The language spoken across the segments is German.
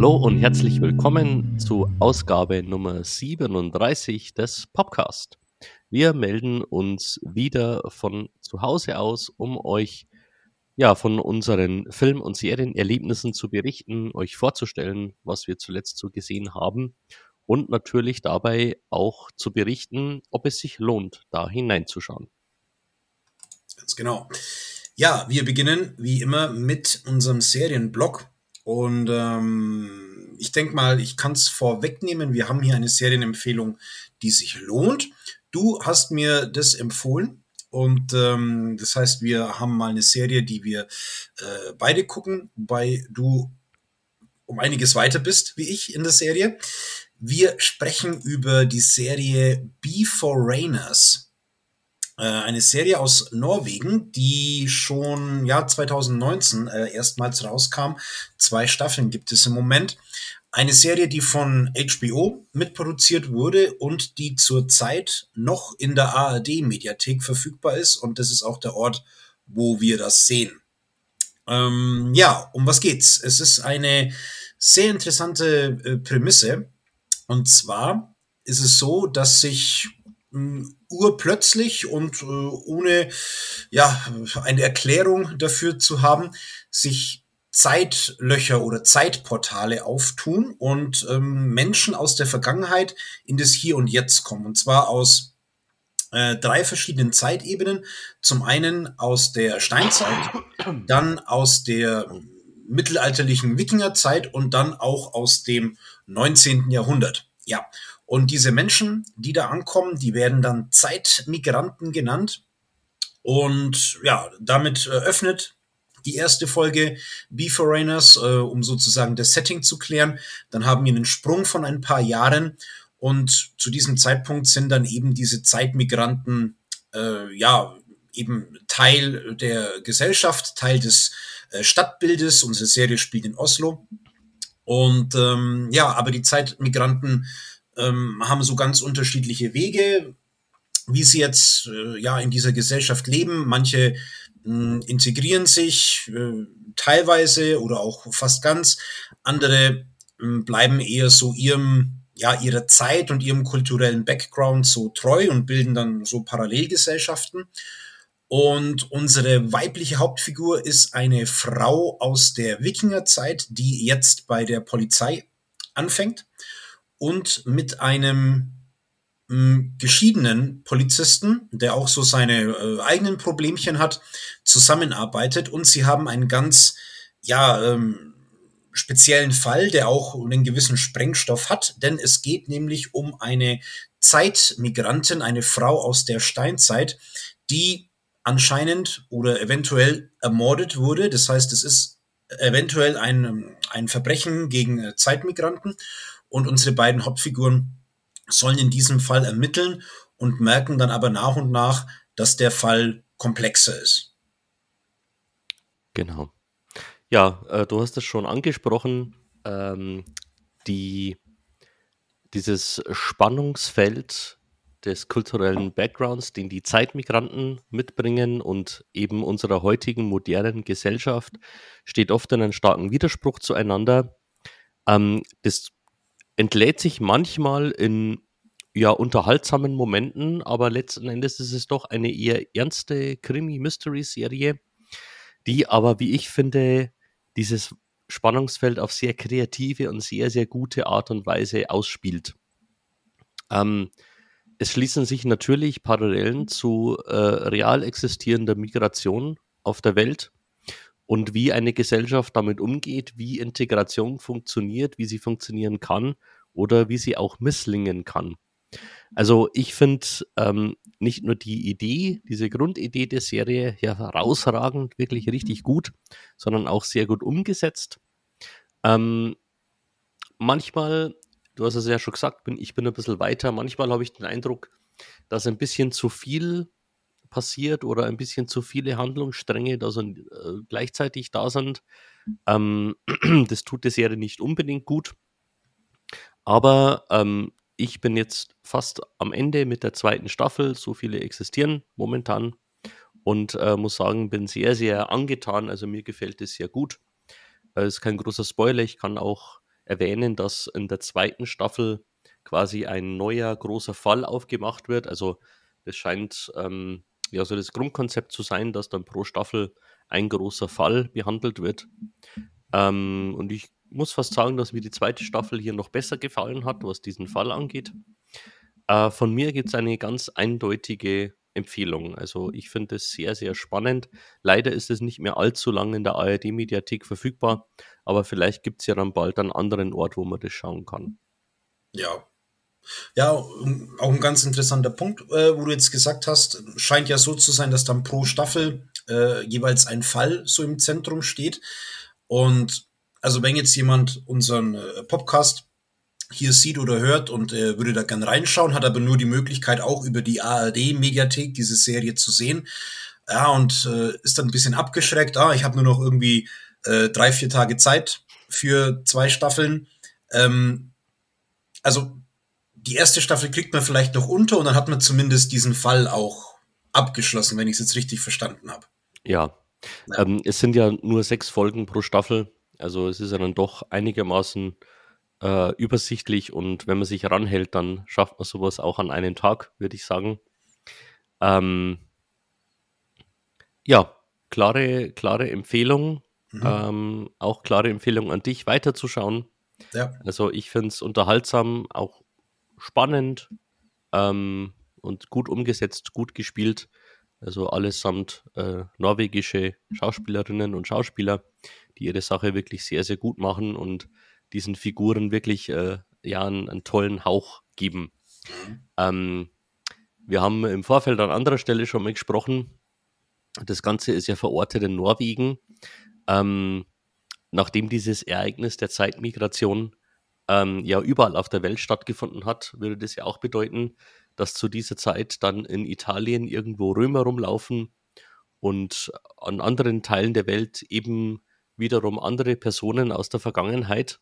Hallo und herzlich willkommen zu Ausgabe Nummer 37 des Podcast. Wir melden uns wieder von zu Hause aus, um euch ja von unseren Film- und Serienerlebnissen zu berichten, euch vorzustellen, was wir zuletzt so gesehen haben und natürlich dabei auch zu berichten, ob es sich lohnt, da hineinzuschauen. Ganz genau. Ja, wir beginnen wie immer mit unserem Serienblog und ähm, ich denke mal, ich kann es vorwegnehmen. Wir haben hier eine Serienempfehlung, die sich lohnt. Du hast mir das empfohlen. Und ähm, das heißt, wir haben mal eine Serie, die wir äh, beide gucken, wobei du um einiges weiter bist wie ich in der Serie. Wir sprechen über die Serie Be Foreigners. Äh, eine Serie aus Norwegen, die schon ja 2019 äh, erstmals rauskam. Zwei Staffeln gibt es im Moment. Eine Serie, die von HBO mitproduziert wurde und die zurzeit noch in der ARD-Mediathek verfügbar ist. Und das ist auch der Ort, wo wir das sehen. Ähm, ja, um was geht's? Es ist eine sehr interessante äh, Prämisse. Und zwar ist es so, dass sich urplötzlich und äh, ohne ja eine Erklärung dafür zu haben, sich Zeitlöcher oder Zeitportale auftun und ähm, Menschen aus der Vergangenheit in das Hier und Jetzt kommen. Und zwar aus äh, drei verschiedenen Zeitebenen. Zum einen aus der Steinzeit, dann aus der mittelalterlichen Wikingerzeit und dann auch aus dem 19. Jahrhundert. Ja, und diese Menschen, die da ankommen, die werden dann Zeitmigranten genannt. Und ja, damit öffnet die erste Folge Be Foreigners, äh, um sozusagen das Setting zu klären. Dann haben wir einen Sprung von ein paar Jahren und zu diesem Zeitpunkt sind dann eben diese Zeitmigranten äh, ja eben Teil der Gesellschaft, Teil des äh, Stadtbildes. Unsere Serie spielt in Oslo. Und ähm, ja, aber die Zeitmigranten ähm, haben so ganz unterschiedliche Wege, wie sie jetzt äh, ja in dieser Gesellschaft leben. Manche mh, integrieren sich äh, teilweise oder auch fast ganz. Andere mh, bleiben eher so ihrem ja ihrer Zeit und ihrem kulturellen Background so treu und bilden dann so Parallelgesellschaften. Und unsere weibliche Hauptfigur ist eine Frau aus der Wikingerzeit, die jetzt bei der Polizei anfängt und mit einem hm, geschiedenen Polizisten, der auch so seine äh, eigenen Problemchen hat, zusammenarbeitet. Und sie haben einen ganz, ja, ähm, speziellen Fall, der auch einen gewissen Sprengstoff hat, denn es geht nämlich um eine Zeitmigrantin, eine Frau aus der Steinzeit, die anscheinend oder eventuell ermordet wurde. Das heißt, es ist eventuell ein, ein Verbrechen gegen äh, Zeitmigranten und unsere beiden Hauptfiguren sollen in diesem Fall ermitteln und merken dann aber nach und nach, dass der Fall komplexer ist. Genau. Ja, äh, du hast es schon angesprochen, ähm, die, dieses Spannungsfeld des kulturellen Backgrounds, den die Zeitmigranten mitbringen und eben unserer heutigen modernen Gesellschaft, steht oft in einem starken Widerspruch zueinander. Ähm, das entlädt sich manchmal in ja, unterhaltsamen Momenten, aber letzten Endes ist es doch eine eher ernste Krimi-Mystery-Serie, die aber, wie ich finde, dieses Spannungsfeld auf sehr kreative und sehr, sehr gute Art und Weise ausspielt. Ähm, es schließen sich natürlich Parallelen zu äh, real existierender Migration auf der Welt und wie eine Gesellschaft damit umgeht, wie Integration funktioniert, wie sie funktionieren kann oder wie sie auch misslingen kann. Also ich finde ähm, nicht nur die Idee, diese Grundidee der Serie herausragend, wirklich richtig gut, sondern auch sehr gut umgesetzt. Ähm, manchmal, du hast es ja schon gesagt, bin, ich bin ein bisschen weiter. Manchmal habe ich den Eindruck, dass ein bisschen zu viel passiert oder ein bisschen zu viele Handlungsstränge da so, äh, gleichzeitig da sind. Ähm, das tut der Serie nicht unbedingt gut. Aber ähm, ich bin jetzt fast am Ende mit der zweiten Staffel. So viele existieren momentan. Und äh, muss sagen, bin sehr, sehr angetan. Also mir gefällt es sehr gut. Äh, ist kein großer Spoiler. Ich kann auch erwähnen, dass in der zweiten Staffel quasi ein neuer großer Fall aufgemacht wird. Also das scheint ähm, ja so das Grundkonzept zu sein, dass dann pro Staffel ein großer Fall behandelt wird. Ähm, und ich muss fast sagen, dass mir die zweite Staffel hier noch besser gefallen hat, was diesen Fall angeht. Äh, von mir gibt es eine ganz eindeutige Empfehlung. Also ich finde es sehr, sehr spannend. Leider ist es nicht mehr allzu lange in der ARD-Mediathek verfügbar, aber vielleicht gibt es ja dann bald einen anderen Ort, wo man das schauen kann. Ja. Ja, auch ein ganz interessanter Punkt, äh, wo du jetzt gesagt hast, scheint ja so zu sein, dass dann pro Staffel äh, jeweils ein Fall so im Zentrum steht. Und also wenn jetzt jemand unseren äh, Podcast hier sieht oder hört und äh, würde da gern reinschauen, hat aber nur die Möglichkeit auch über die ARD-Mediathek diese Serie zu sehen. Ja, und äh, ist dann ein bisschen abgeschreckt. Ah, ich habe nur noch irgendwie äh, drei, vier Tage Zeit für zwei Staffeln. Ähm, also die erste Staffel kriegt man vielleicht noch unter und dann hat man zumindest diesen Fall auch abgeschlossen, wenn ich es jetzt richtig verstanden habe. Ja. ja. Ähm, es sind ja nur sechs Folgen pro Staffel. Also es ist ja dann doch einigermaßen äh, übersichtlich und wenn man sich ranhält, dann schafft man sowas auch an einem Tag, würde ich sagen. Ähm, ja, klare, klare Empfehlung. Mhm. Ähm, auch klare Empfehlung an dich, weiterzuschauen. Ja. Also ich finde es unterhaltsam, auch spannend ähm, und gut umgesetzt, gut gespielt. Also allesamt äh, norwegische Schauspielerinnen und Schauspieler, die ihre Sache wirklich sehr, sehr gut machen und diesen Figuren wirklich äh, ja einen, einen, tollen Hauch geben. Mhm. Ähm, wir haben im Vorfeld an anderer Stelle schon mal gesprochen. Das Ganze ist ja verortet in Norwegen. Ähm, nachdem dieses Ereignis der Zeitmigration ähm, ja überall auf der Welt stattgefunden hat, würde das ja auch bedeuten, dass zu dieser Zeit dann in Italien irgendwo Römer rumlaufen und an anderen Teilen der Welt eben wiederum andere Personen aus der Vergangenheit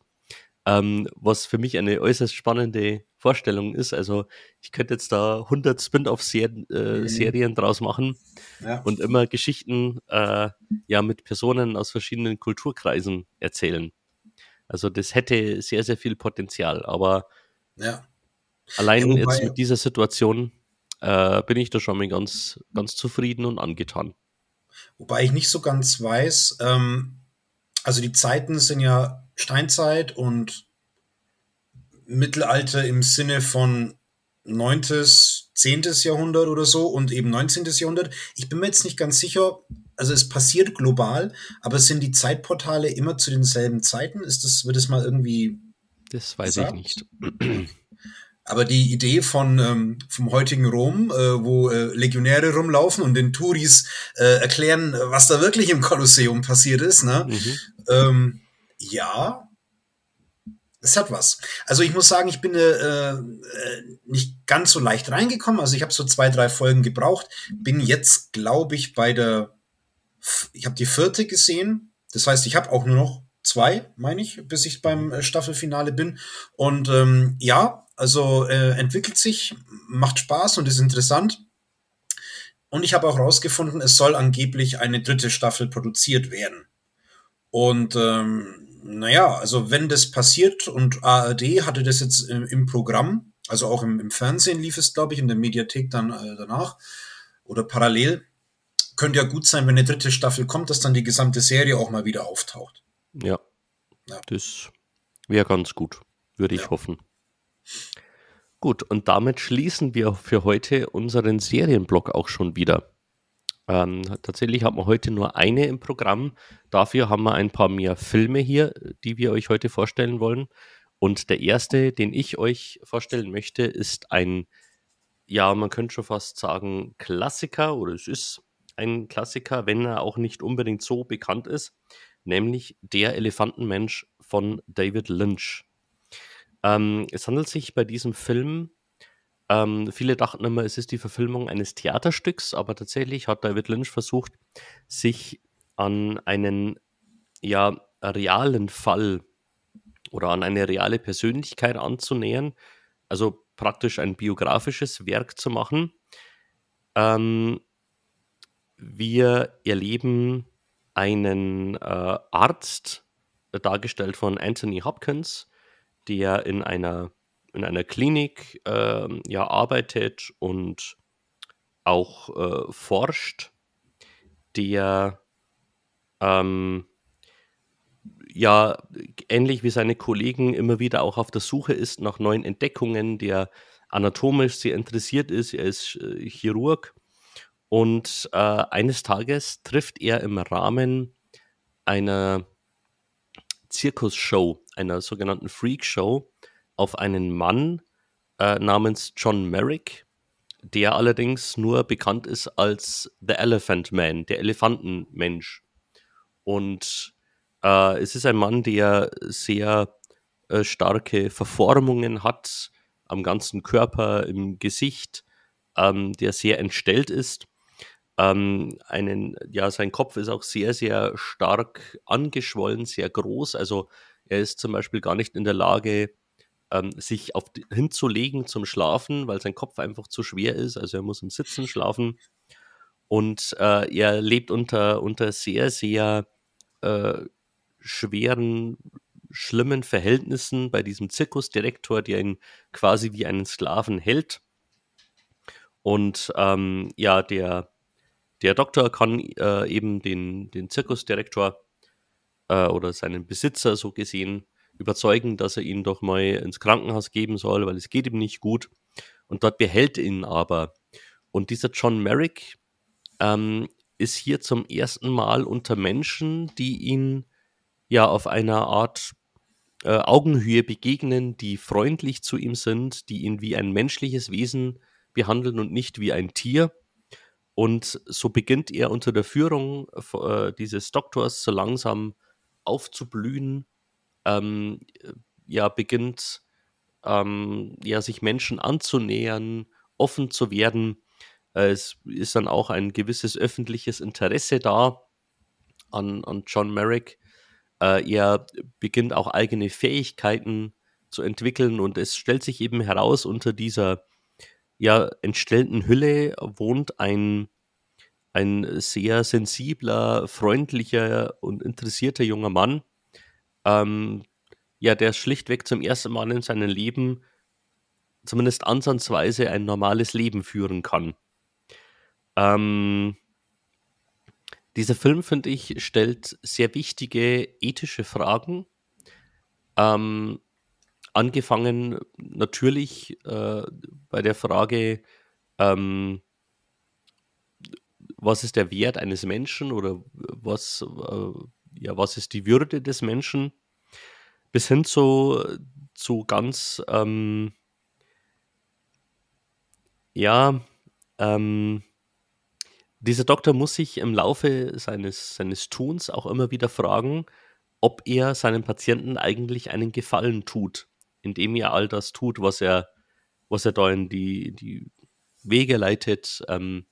ähm, was für mich eine äußerst spannende Vorstellung ist. Also ich könnte jetzt da 100 Spin-off-Serien äh, mhm. draus machen ja. und immer Geschichten äh, ja mit Personen aus verschiedenen Kulturkreisen erzählen. Also das hätte sehr, sehr viel Potenzial. Aber ja. allein ja, jetzt mit dieser Situation äh, bin ich da schon mal ganz, ganz zufrieden und angetan. Wobei ich nicht so ganz weiß, ähm, also die Zeiten sind ja Steinzeit und Mittelalter im Sinne von 9., 10. Jahrhundert oder so und eben 19. Jahrhundert. Ich bin mir jetzt nicht ganz sicher, also es passiert global, aber sind die Zeitportale immer zu denselben Zeiten? Ist das, wird es mal irgendwie. Das weiß gesagt? ich nicht. Aber die Idee von ähm, vom heutigen Rom, äh, wo äh, Legionäre rumlaufen und den Touris äh, erklären, was da wirklich im Kolosseum passiert ist, ne? Mhm. Ähm, ja, es hat was. Also ich muss sagen, ich bin äh, äh, nicht ganz so leicht reingekommen. Also ich habe so zwei, drei Folgen gebraucht. Bin jetzt, glaube ich, bei der, ich habe die vierte gesehen. Das heißt, ich habe auch nur noch zwei, meine ich, bis ich beim äh, Staffelfinale bin. Und ähm, ja, also äh, entwickelt sich, macht Spaß und ist interessant. Und ich habe auch rausgefunden, es soll angeblich eine dritte Staffel produziert werden. Und ähm, naja, also wenn das passiert und ARD hatte das jetzt im, im Programm, also auch im, im, Fernsehen lief es, glaube ich, in der Mediathek dann äh, danach oder parallel, könnte ja gut sein, wenn eine dritte Staffel kommt, dass dann die gesamte Serie auch mal wieder auftaucht. Ja, ja. das wäre ganz gut, würde ich ja. hoffen. Gut, und damit schließen wir für heute unseren Serienblock auch schon wieder. Ähm, tatsächlich haben wir heute nur eine im Programm. Dafür haben wir ein paar mehr Filme hier, die wir euch heute vorstellen wollen. Und der erste, den ich euch vorstellen möchte, ist ein, ja, man könnte schon fast sagen, Klassiker oder es ist ein Klassiker, wenn er auch nicht unbedingt so bekannt ist, nämlich Der Elefantenmensch von David Lynch. Ähm, es handelt sich bei diesem Film ähm, viele dachten immer, es ist die Verfilmung eines Theaterstücks, aber tatsächlich hat David Lynch versucht, sich an einen ja, realen Fall oder an eine reale Persönlichkeit anzunähern, also praktisch ein biografisches Werk zu machen. Ähm, wir erleben einen äh, Arzt, dargestellt von Anthony Hopkins, der in einer, in einer Klinik äh, ja, arbeitet und auch äh, forscht, der ähm, ja ähnlich wie seine Kollegen immer wieder auch auf der Suche ist nach neuen Entdeckungen, der anatomisch sehr interessiert ist. Er ist äh, Chirurg und äh, eines Tages trifft er im Rahmen einer Zirkusshow, einer sogenannten Freakshow, auf einen Mann äh, namens John Merrick, der allerdings nur bekannt ist als The Elephant Man, der Elefantenmensch. Und äh, es ist ein Mann, der sehr äh, starke Verformungen hat am ganzen Körper, im Gesicht, ähm, der sehr entstellt ist. Ähm, einen, ja, sein Kopf ist auch sehr, sehr stark angeschwollen, sehr groß. Also er ist zum Beispiel gar nicht in der Lage, ähm, sich auf, hinzulegen zum Schlafen, weil sein Kopf einfach zu schwer ist. Also er muss im Sitzen schlafen. Und äh, er lebt unter, unter sehr, sehr äh, schweren, schlimmen Verhältnissen bei diesem Zirkusdirektor, der ihn quasi wie einen Sklaven hält. Und ähm, ja, der, der Doktor kann äh, eben den, den Zirkusdirektor äh, oder seinen Besitzer so gesehen überzeugen, dass er ihn doch mal ins Krankenhaus geben soll, weil es geht ihm nicht gut. Und dort behält ihn aber. Und dieser John Merrick ähm, ist hier zum ersten Mal unter Menschen, die ihn ja auf einer Art äh, Augenhöhe begegnen, die freundlich zu ihm sind, die ihn wie ein menschliches Wesen behandeln und nicht wie ein Tier. Und so beginnt er unter der Führung äh, dieses Doktors so langsam aufzublühen, ähm, ja, beginnt ähm, ja, sich Menschen anzunähern, offen zu werden. Äh, es ist dann auch ein gewisses öffentliches Interesse da an, an John Merrick, äh, er beginnt auch eigene Fähigkeiten zu entwickeln und es stellt sich eben heraus, unter dieser ja, entstellten Hülle wohnt ein, ein sehr sensibler, freundlicher und interessierter junger Mann, ähm, ja, der schlichtweg zum ersten Mal in seinem Leben zumindest ansatzweise ein normales Leben führen kann. Ähm, dieser Film, finde ich, stellt sehr wichtige ethische Fragen. Ähm, angefangen natürlich äh, bei der Frage, ähm, was ist der Wert eines Menschen oder was, äh, ja, was ist die Würde des Menschen, bis hin zu, zu ganz, ähm, ja, ähm, dieser Doktor muss sich im Laufe seines, seines Tuns auch immer wieder fragen, ob er seinen Patienten eigentlich einen Gefallen tut, indem er all das tut, was er, was er da in die, die Wege leitet. Ähm,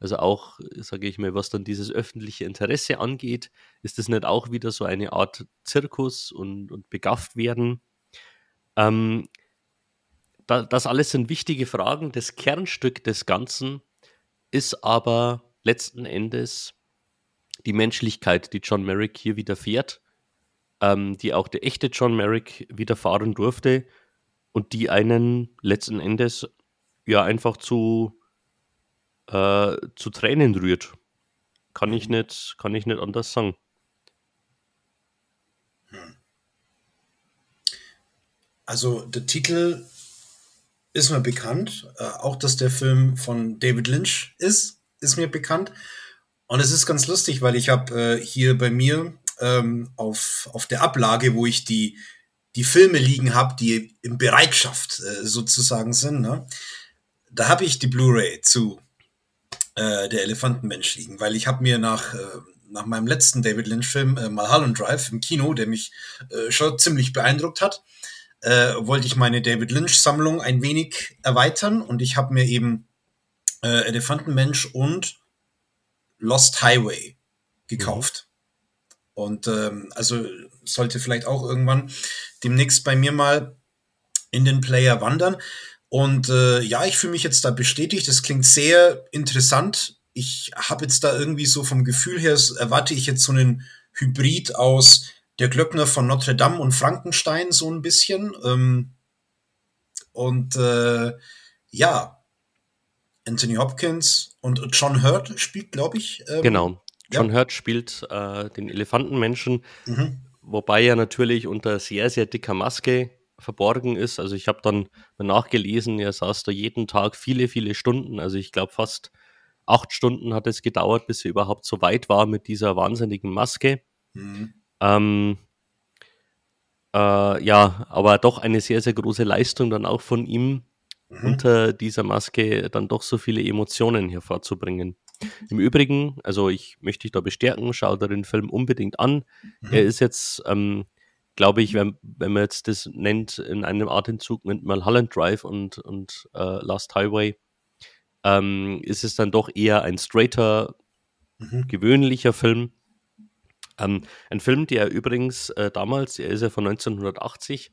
also auch, sage ich mal, was dann dieses öffentliche Interesse angeht, ist das nicht auch wieder so eine Art Zirkus und, und begafft werden? Ähm, da, das alles sind wichtige Fragen. Das Kernstück des Ganzen ist aber letzten Endes die Menschlichkeit, die John Merrick hier widerfährt, ähm, die auch der echte John Merrick widerfahren durfte und die einen letzten Endes ja einfach zu, äh, zu Tränen rührt. Kann ich mhm. nicht, kann ich nicht anders sagen. Hm. Also der Titel ist mir bekannt. Äh, auch, dass der Film von David Lynch ist, ist mir bekannt. Und es ist ganz lustig, weil ich habe äh, hier bei mir ähm, auf, auf der Ablage, wo ich die, die Filme liegen habe, die in Bereitschaft äh, sozusagen sind, ne? da habe ich die Blu-ray zu äh, der Elefantenmensch liegen, weil ich habe mir nach, äh, nach meinem letzten David Lynch-Film äh, Mulholland Drive im Kino, der mich äh, schon ziemlich beeindruckt hat, äh, wollte ich meine David Lynch-Sammlung ein wenig erweitern und ich habe mir eben äh, Elefantenmensch und Lost Highway gekauft. Mhm. Und ähm, also sollte vielleicht auch irgendwann demnächst bei mir mal in den Player wandern. Und äh, ja, ich fühle mich jetzt da bestätigt. Das klingt sehr interessant. Ich habe jetzt da irgendwie so vom Gefühl her, erwarte ich jetzt so einen Hybrid aus der Glöckner von Notre Dame und Frankenstein so ein bisschen. Ähm, und äh, ja, Anthony Hopkins und John Hurt spielt, glaube ich. Ähm, genau. John ja. Hurt spielt äh, den Elefantenmenschen, mhm. wobei er natürlich unter sehr, sehr dicker Maske verborgen ist. Also ich habe dann nachgelesen, er saß da jeden Tag viele, viele Stunden. Also ich glaube fast acht Stunden hat es gedauert, bis er überhaupt so weit war mit dieser wahnsinnigen Maske. Mhm. Ähm, äh, ja, aber doch eine sehr, sehr große Leistung dann auch von ihm, mhm. unter dieser Maske dann doch so viele Emotionen hervorzubringen. Im Übrigen, also ich möchte dich da bestärken, schau dir den Film unbedingt an. Mhm. Er ist jetzt, ähm, glaube ich, wenn, wenn man jetzt das nennt, in einem Atemzug mit Mulholland Drive und, und äh, Last Highway, ähm, ist es dann doch eher ein straighter, mhm. gewöhnlicher Film. Ähm, ein Film, der übrigens äh, damals, er ist ja von 1980,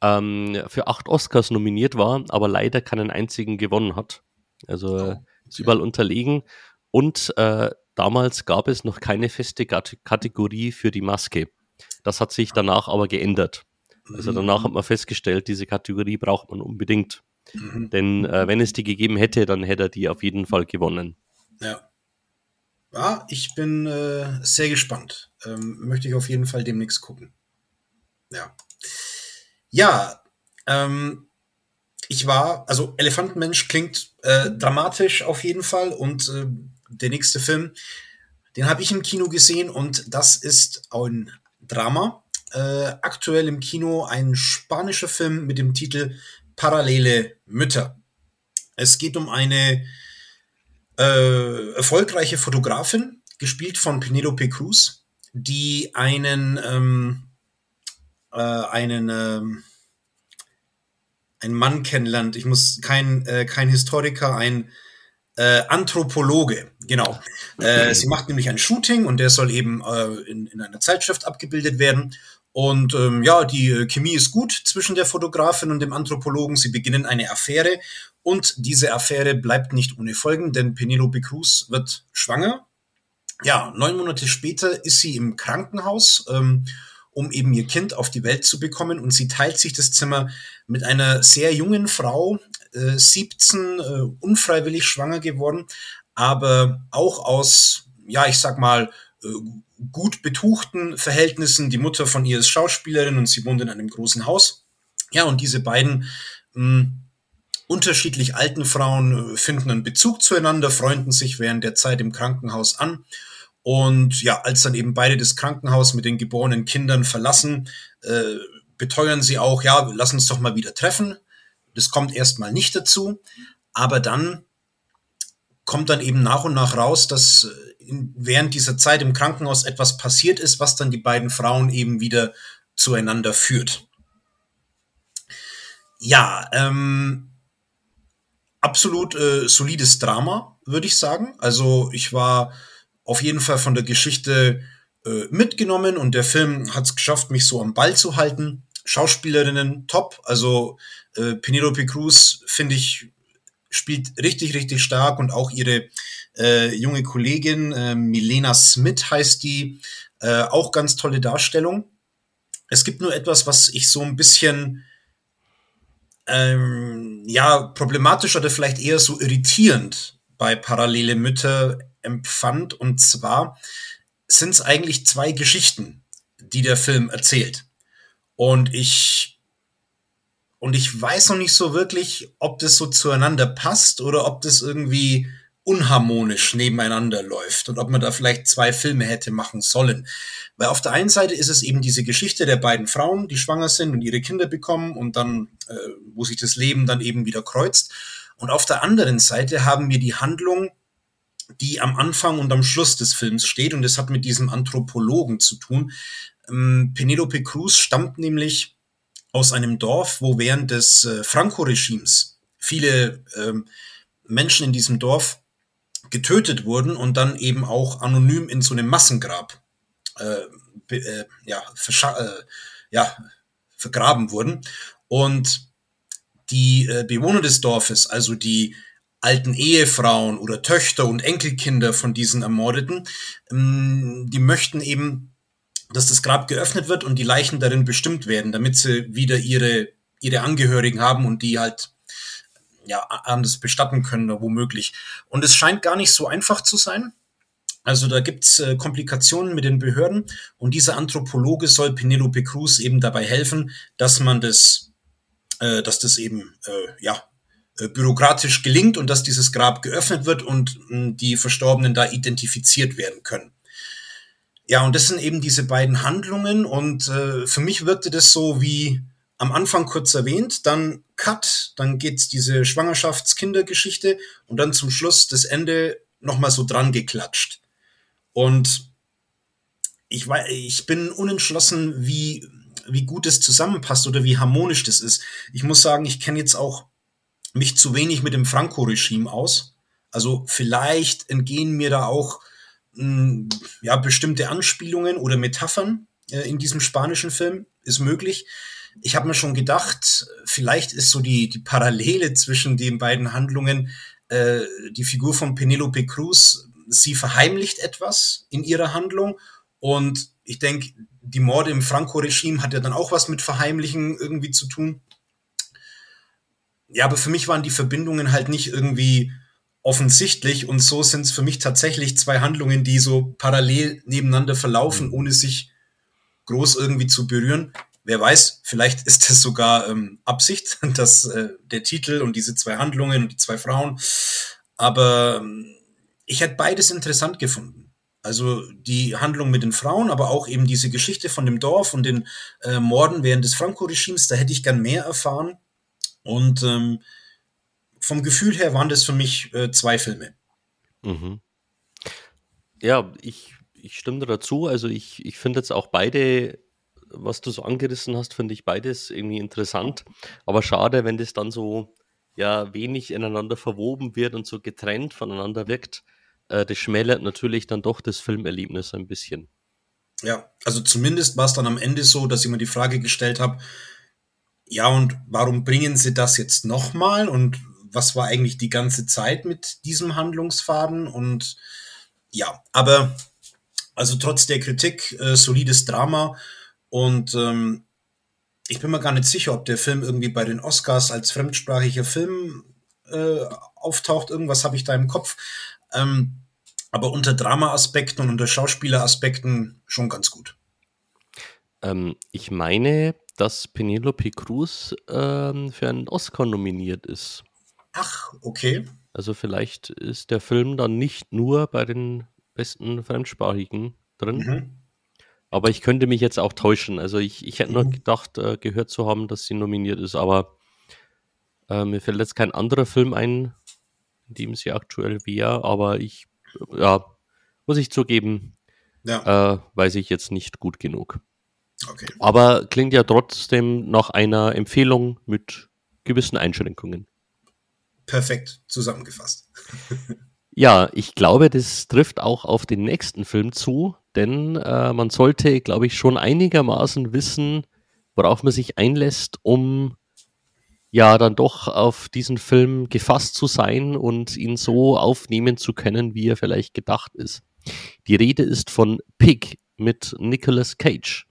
ähm, für acht Oscars nominiert war, aber leider keinen einzigen gewonnen hat. Also oh, okay. ist überall unterlegen. Und äh, damals gab es noch keine feste Kategorie für die Maske. Das hat sich danach aber geändert. Also danach hat man festgestellt, diese Kategorie braucht man unbedingt. Mhm. Denn äh, wenn es die gegeben hätte, dann hätte er die auf jeden Fall gewonnen. Ja. Ja, ich bin äh, sehr gespannt. Ähm, möchte ich auf jeden Fall demnächst gucken. Ja. Ja, ähm, ich war, also Elefantenmensch klingt äh, dramatisch auf jeden Fall und äh, der nächste Film, den habe ich im Kino gesehen und das ist ein Drama. Äh, aktuell im Kino ein spanischer Film mit dem Titel Parallele Mütter. Es geht um eine äh, erfolgreiche Fotografin, gespielt von Penelope Cruz, die einen ähm, äh, einen ähm, ein Mann kennenlernt. Ich muss kein, äh, kein Historiker, ein äh, Anthropologe, genau. Äh, sie macht nämlich ein Shooting und der soll eben äh, in, in einer Zeitschrift abgebildet werden. Und ähm, ja, die äh, Chemie ist gut zwischen der Fotografin und dem Anthropologen. Sie beginnen eine Affäre und diese Affäre bleibt nicht ohne Folgen, denn Penelope Cruz wird schwanger. Ja, neun Monate später ist sie im Krankenhaus. Ähm, um eben ihr Kind auf die Welt zu bekommen. Und sie teilt sich das Zimmer mit einer sehr jungen Frau, äh, 17, äh, unfreiwillig schwanger geworden, aber auch aus, ja, ich sag mal, äh, gut betuchten Verhältnissen. Die Mutter von ihr ist Schauspielerin und sie wohnt in einem großen Haus. Ja, und diese beiden mh, hm, unterschiedlich alten Frauen äh, finden einen Bezug zueinander, freunden sich während der Zeit im Krankenhaus an und ja, als dann eben beide das Krankenhaus mit den geborenen Kindern verlassen, äh, beteuern sie auch, ja, lass uns doch mal wieder treffen. Das kommt erstmal nicht dazu. Aber dann kommt dann eben nach und nach raus, dass äh, in, während dieser Zeit im Krankenhaus etwas passiert ist, was dann die beiden Frauen eben wieder zueinander führt. Ja, ähm, absolut äh, solides Drama, würde ich sagen. Also ich war auf jeden Fall von der Geschichte äh, mitgenommen und der Film hat es geschafft, mich so am Ball zu halten. Schauspielerinnen top, also äh, Penelope Cruz finde ich spielt richtig richtig stark und auch ihre äh, junge Kollegin äh, Milena Smith heißt die, äh, auch ganz tolle Darstellung. Es gibt nur etwas, was ich so ein bisschen ähm, ja problematisch oder vielleicht eher so irritierend bei Parallele Mütter empfand. Und zwar sind es eigentlich zwei Geschichten, die der Film erzählt. Und ich, und ich weiß noch nicht so wirklich, ob das so zueinander passt oder ob das irgendwie unharmonisch nebeneinander läuft und ob man da vielleicht zwei Filme hätte machen sollen. Weil auf der einen Seite ist es eben diese Geschichte der beiden Frauen, die schwanger sind und ihre Kinder bekommen und dann, äh, wo sich das Leben dann eben wieder kreuzt. Und auf der anderen Seite haben wir die Handlung die am Anfang und am Schluss des Films steht. Und das hat mit diesem Anthropologen zu tun. Ähm, Penelope Cruz stammt nämlich aus einem Dorf, wo während des äh, Franco-Regimes viele ähm, Menschen in diesem Dorf getötet wurden und dann eben auch anonym in so einem Massengrab äh, äh, ja, äh, ja, vergraben wurden. Und die äh, Bewohner des Dorfes, also die alten Ehefrauen oder Töchter und Enkelkinder von diesen Ermordeten, ähm, die möchten eben dass das Grab geöffnet wird und die Leichen darin bestimmt werden, damit sie wieder ihre, ihre Angehörigen haben und die halt ja, anders bestatten können, womöglich. Und es scheint gar nicht so einfach zu sein. Also da gibt's äh, Komplikationen mit den Behörden und dieser Anthropologe soll Penelope Cruz eben dabei helfen, dass man das, äh, dass das eben äh, ja äh, bürokratisch gelingt und dass dieses Grab geöffnet wird und mh, die Verstorbenen da identifiziert werden können. Ja, und das sind eben diese beiden Handlungen und äh, für mich wirkte das so wie am Anfang kurz erwähnt, dann Cut, dann geht's diese Schwangerschaftskindergeschichte und dann zum Schluss das Ende nochmal so dran geklatscht. Und ich, weiß, ich bin unentschlossen, wie, wie gut es zusammenpasst oder wie harmonisch das ist. Ich muss sagen, ich kenne jetzt auch mich zu wenig mit dem Franco-Regime aus. Also vielleicht entgehen mir da auch mh, ja, bestimmte Anspielungen oder Metaphern äh, in diesem spanischen Film, ist möglich. Ich habe mir schon gedacht, vielleicht ist so die, die Parallele zwischen den beiden Handlungen äh, die Figur von Penelope Cruz sie verheimlicht etwas in ihrer Handlung und ich denke, die Morde im Franco-Regime hat ja dann auch was mit Verheimlichen irgendwie zu tun. Ja, aber für mich waren die Verbindungen halt nicht irgendwie offensichtlich und so sind es für mich tatsächlich zwei Handlungen, die so parallel nebeneinander verlaufen, mhm. ohne sich groß irgendwie zu berühren. Wer weiß, vielleicht ist das sogar ähm, Absicht, dass äh, der Titel und diese zwei Handlungen und die zwei Frauen. Aber ähm, ich hätte beides interessant gefunden. Also die Handlung mit den Frauen, aber auch eben diese Geschichte von dem Dorf und den äh, Morden während des Franco-Regimes, da hätte ich gern mehr erfahren. Und ähm, vom Gefühl her waren das für mich äh, zwei Filme. Mhm. Ja, ich, ich stimme dazu. Also ich, ich finde jetzt auch beide, was du so angerissen hast, finde ich beides irgendwie interessant. Aber schade, wenn das dann so ja wenig ineinander verwoben wird und so getrennt voneinander wirkt äh, das schmälert natürlich dann doch das Filmerlebnis ein bisschen. Ja, also zumindest war es dann am Ende so, dass ich mir die Frage gestellt habe, ja, und warum bringen sie das jetzt nochmal? Und was war eigentlich die ganze Zeit mit diesem Handlungsfaden? Und ja, aber also trotz der Kritik, äh, solides Drama und ähm, ich bin mir gar nicht sicher, ob der Film irgendwie bei den Oscars als fremdsprachiger Film äh, auftaucht. Irgendwas habe ich da im Kopf. Ähm, aber unter Drama-Aspekten und unter Schauspieler-Aspekten schon ganz gut. Ähm, ich meine, dass Penelope Cruz ähm, für einen Oscar nominiert ist. Ach, okay. Also vielleicht ist der Film dann nicht nur bei den besten Fremdsprachigen drin. Mhm. Aber ich könnte mich jetzt auch täuschen. Also ich, ich hätte mhm. nur gedacht, äh, gehört zu haben, dass sie nominiert ist, aber äh, mir fällt jetzt kein anderer Film ein, in dem sie aktuell wäre, aber ich, ja, muss ich zugeben, ja. äh, weiß ich jetzt nicht gut genug. Okay. Aber klingt ja trotzdem nach einer Empfehlung mit gewissen Einschränkungen. Perfekt zusammengefasst. ja, ich glaube, das trifft auch auf den nächsten Film zu, denn äh, man sollte, glaube ich, schon einigermaßen wissen, worauf man sich einlässt, um ja dann doch auf diesen Film gefasst zu sein und ihn so aufnehmen zu können, wie er vielleicht gedacht ist. Die Rede ist von Pig mit Nicolas Cage.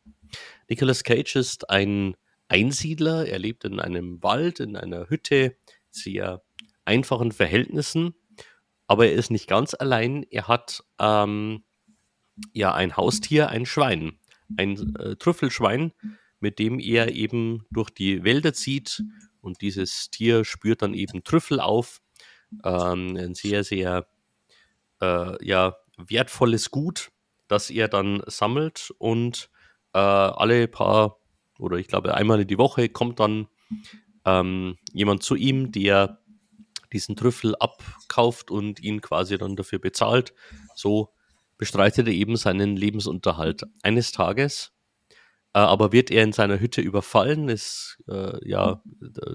Nicolas Cage ist ein Einsiedler, er lebt in einem Wald, in einer Hütte, sehr einfachen Verhältnissen, aber er ist nicht ganz allein. Er hat ähm, ja ein Haustier, ein Schwein, ein äh, Trüffelschwein, mit dem er eben durch die Wälder zieht und dieses Tier spürt dann eben Trüffel auf. Ähm, ein sehr, sehr äh, ja, wertvolles Gut, das er dann sammelt und äh, alle paar oder ich glaube einmal in die Woche kommt dann ähm, jemand zu ihm, der diesen Trüffel abkauft und ihn quasi dann dafür bezahlt. So bestreitet er eben seinen Lebensunterhalt. Eines Tages äh, aber wird er in seiner Hütte überfallen, es äh, ja,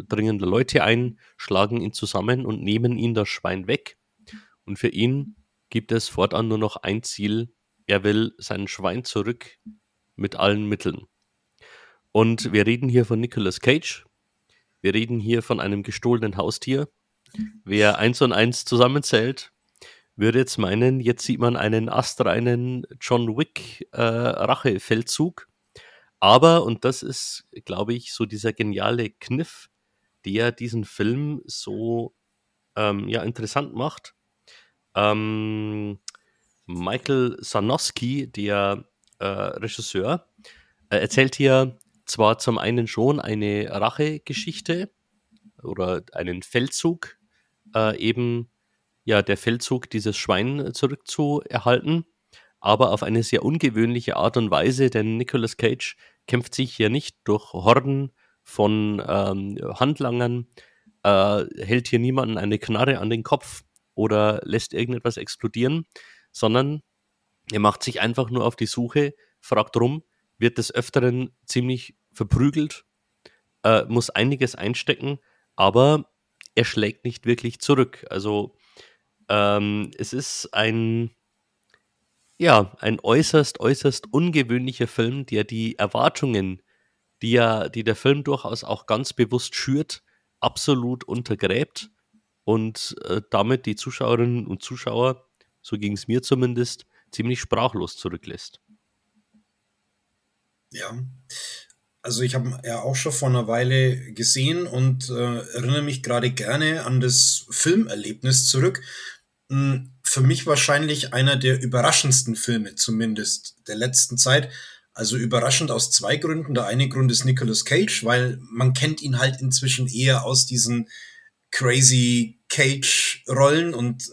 dringen Leute ein, schlagen ihn zusammen und nehmen ihn das Schwein weg. Und für ihn gibt es fortan nur noch ein Ziel. Er will sein Schwein zurück mit allen Mitteln. Und wir reden hier von Nicolas Cage. Wir reden hier von einem gestohlenen Haustier. Wer eins und eins zusammenzählt, würde jetzt meinen, jetzt sieht man einen astreinen John Wick äh, Rachefeldzug. Aber, und das ist, glaube ich, so dieser geniale Kniff, der diesen Film so ähm, ja, interessant macht. Ähm, Michael Sanowski, der äh, Regisseur, äh, erzählt hier zwar zum einen schon eine Rachegeschichte oder einen Feldzug, äh, eben ja der Feldzug dieses Schwein zurückzuerhalten, aber auf eine sehr ungewöhnliche Art und Weise, denn Nicolas Cage kämpft sich hier nicht durch Horden von ähm, Handlangern, äh, hält hier niemanden eine Knarre an den Kopf oder lässt irgendetwas explodieren, sondern er macht sich einfach nur auf die Suche, fragt rum, wird des Öfteren ziemlich verprügelt, äh, muss einiges einstecken, aber er schlägt nicht wirklich zurück. Also ähm, es ist ein, ja, ein äußerst, äußerst ungewöhnlicher Film, der die Erwartungen, die ja, die der Film durchaus auch ganz bewusst schürt, absolut untergräbt und äh, damit die Zuschauerinnen und Zuschauer, so ging es mir zumindest, ziemlich sprachlos zurücklässt. Ja, also ich habe ja auch schon vor einer Weile gesehen und äh, erinnere mich gerade gerne an das Filmerlebnis zurück. Hm, für mich wahrscheinlich einer der überraschendsten Filme, zumindest der letzten Zeit. Also überraschend aus zwei Gründen. Der eine Grund ist Nicolas Cage, weil man kennt ihn halt inzwischen eher aus diesen crazy Cage-Rollen und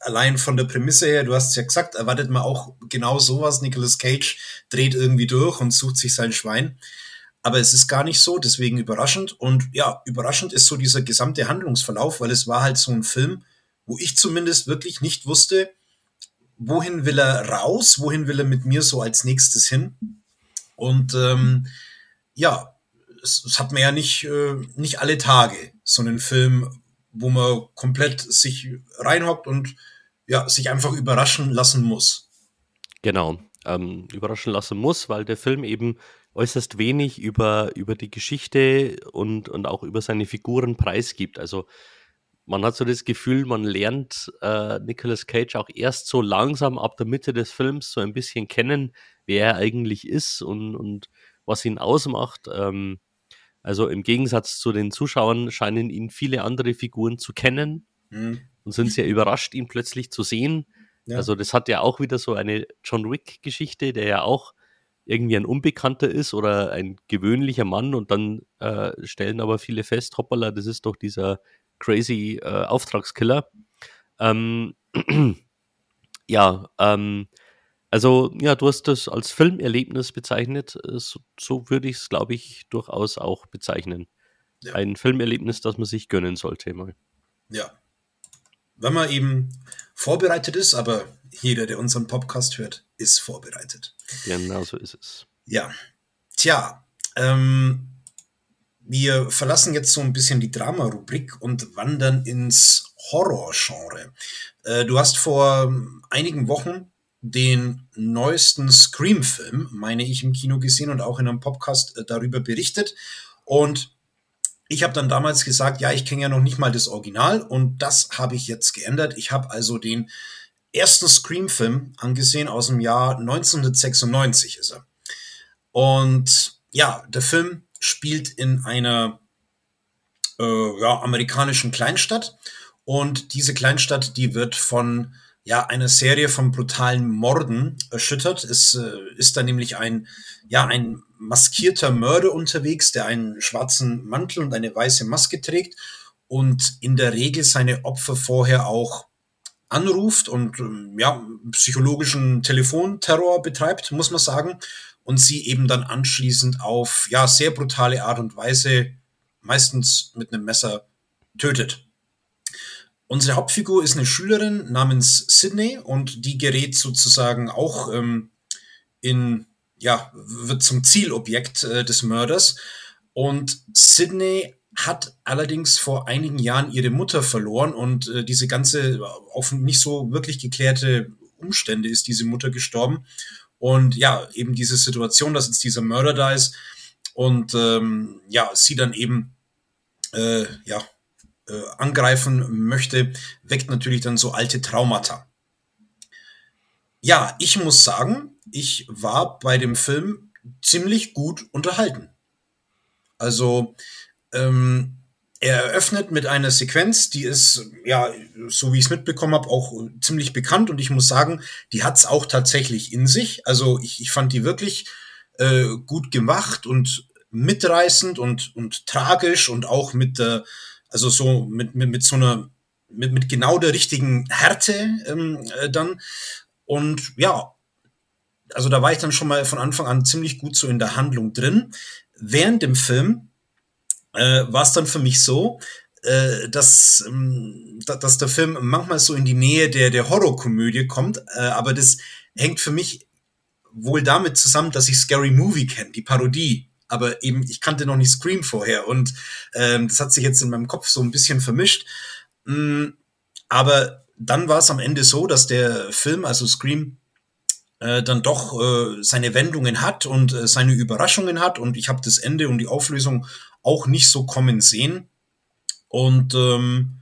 allein von der Prämisse her, du hast es ja gesagt, erwartet man auch genau sowas. Nicolas Cage dreht irgendwie durch und sucht sich sein Schwein. Aber es ist gar nicht so, deswegen überraschend. Und ja, überraschend ist so dieser gesamte Handlungsverlauf, weil es war halt so ein Film, wo ich zumindest wirklich nicht wusste, wohin will er raus, wohin will er mit mir so als nächstes hin. Und ähm, ja, es, es hat man ja nicht, äh, nicht alle Tage so einen Film, wo man komplett sich reinhockt und ja, sich einfach überraschen lassen muss. Genau, ähm, überraschen lassen muss, weil der Film eben äußerst wenig über, über die Geschichte und, und auch über seine Figuren preisgibt. Also man hat so das Gefühl, man lernt äh, Nicolas Cage auch erst so langsam ab der Mitte des Films so ein bisschen kennen, wer er eigentlich ist und, und was ihn ausmacht. Ähm, also im Gegensatz zu den Zuschauern scheinen ihn viele andere Figuren zu kennen mhm. und sind sehr überrascht, ihn plötzlich zu sehen. Ja. Also das hat ja auch wieder so eine John Wick-Geschichte, der ja auch irgendwie ein Unbekannter ist oder ein gewöhnlicher Mann und dann äh, stellen aber viele fest, hoppala, das ist doch dieser crazy äh, Auftragskiller. Ähm, ja, ähm, also ja, du hast das als Filmerlebnis bezeichnet. Äh, so, so würde ich es, glaube ich, durchaus auch bezeichnen. Ja. Ein Filmerlebnis, das man sich gönnen sollte mal. Ja. Wenn man eben vorbereitet ist, aber jeder, der unseren Podcast hört, ist vorbereitet. Genau so ist es. Ja. Tja, ähm, wir verlassen jetzt so ein bisschen die Drama-Rubrik und wandern ins Horror-Genre. Äh, du hast vor einigen Wochen den neuesten Scream-Film, meine ich, im Kino gesehen und auch in einem Podcast äh, darüber berichtet. Und ich habe dann damals gesagt, ja, ich kenne ja noch nicht mal das Original und das habe ich jetzt geändert. Ich habe also den ersten Scream-Film angesehen aus dem Jahr 1996 ist er. Und ja, der Film spielt in einer äh, ja, amerikanischen Kleinstadt. Und diese Kleinstadt, die wird von ja, einer Serie von brutalen Morden erschüttert. Es äh, ist da nämlich ein, ja, ein maskierter Mörder unterwegs, der einen schwarzen Mantel und eine weiße Maske trägt und in der Regel seine Opfer vorher auch anruft und ähm, ja, psychologischen Telefonterror betreibt, muss man sagen und sie eben dann anschließend auf ja sehr brutale Art und Weise meistens mit einem Messer tötet. Unsere Hauptfigur ist eine Schülerin namens Sydney und die gerät sozusagen auch ähm, in ja wird zum Zielobjekt äh, des Mörders und Sydney hat allerdings vor einigen Jahren ihre Mutter verloren und äh, diese ganze auf nicht so wirklich geklärte Umstände ist diese Mutter gestorben und ja, eben diese Situation, dass jetzt dieser Mörder da ist und ähm, ja, sie dann eben äh, ja, äh, angreifen möchte, weckt natürlich dann so alte Traumata. Ja, ich muss sagen, ich war bei dem Film ziemlich gut unterhalten. Also, ähm, er eröffnet mit einer Sequenz, die ist, ja, so wie ich es mitbekommen habe, auch ziemlich bekannt und ich muss sagen, die hat es auch tatsächlich in sich. Also ich, ich fand die wirklich äh, gut gemacht und mitreißend und, und tragisch und auch mit, äh, also so mit, mit, mit so einer, mit, mit genau der richtigen Härte ähm, äh, dann. Und ja, also da war ich dann schon mal von Anfang an ziemlich gut so in der Handlung drin. Während dem Film äh, war es dann für mich so, äh, dass, ähm, dass der Film manchmal so in die Nähe der, der Horrorkomödie kommt, äh, aber das hängt für mich wohl damit zusammen, dass ich Scary Movie kenne, die Parodie. Aber eben, ich kannte noch nicht Scream vorher und ähm, das hat sich jetzt in meinem Kopf so ein bisschen vermischt. Mm, aber dann war es am Ende so, dass der Film, also Scream, äh, dann doch äh, seine Wendungen hat und äh, seine Überraschungen hat und ich habe das Ende und die Auflösung auch nicht so kommen sehen. Und ähm,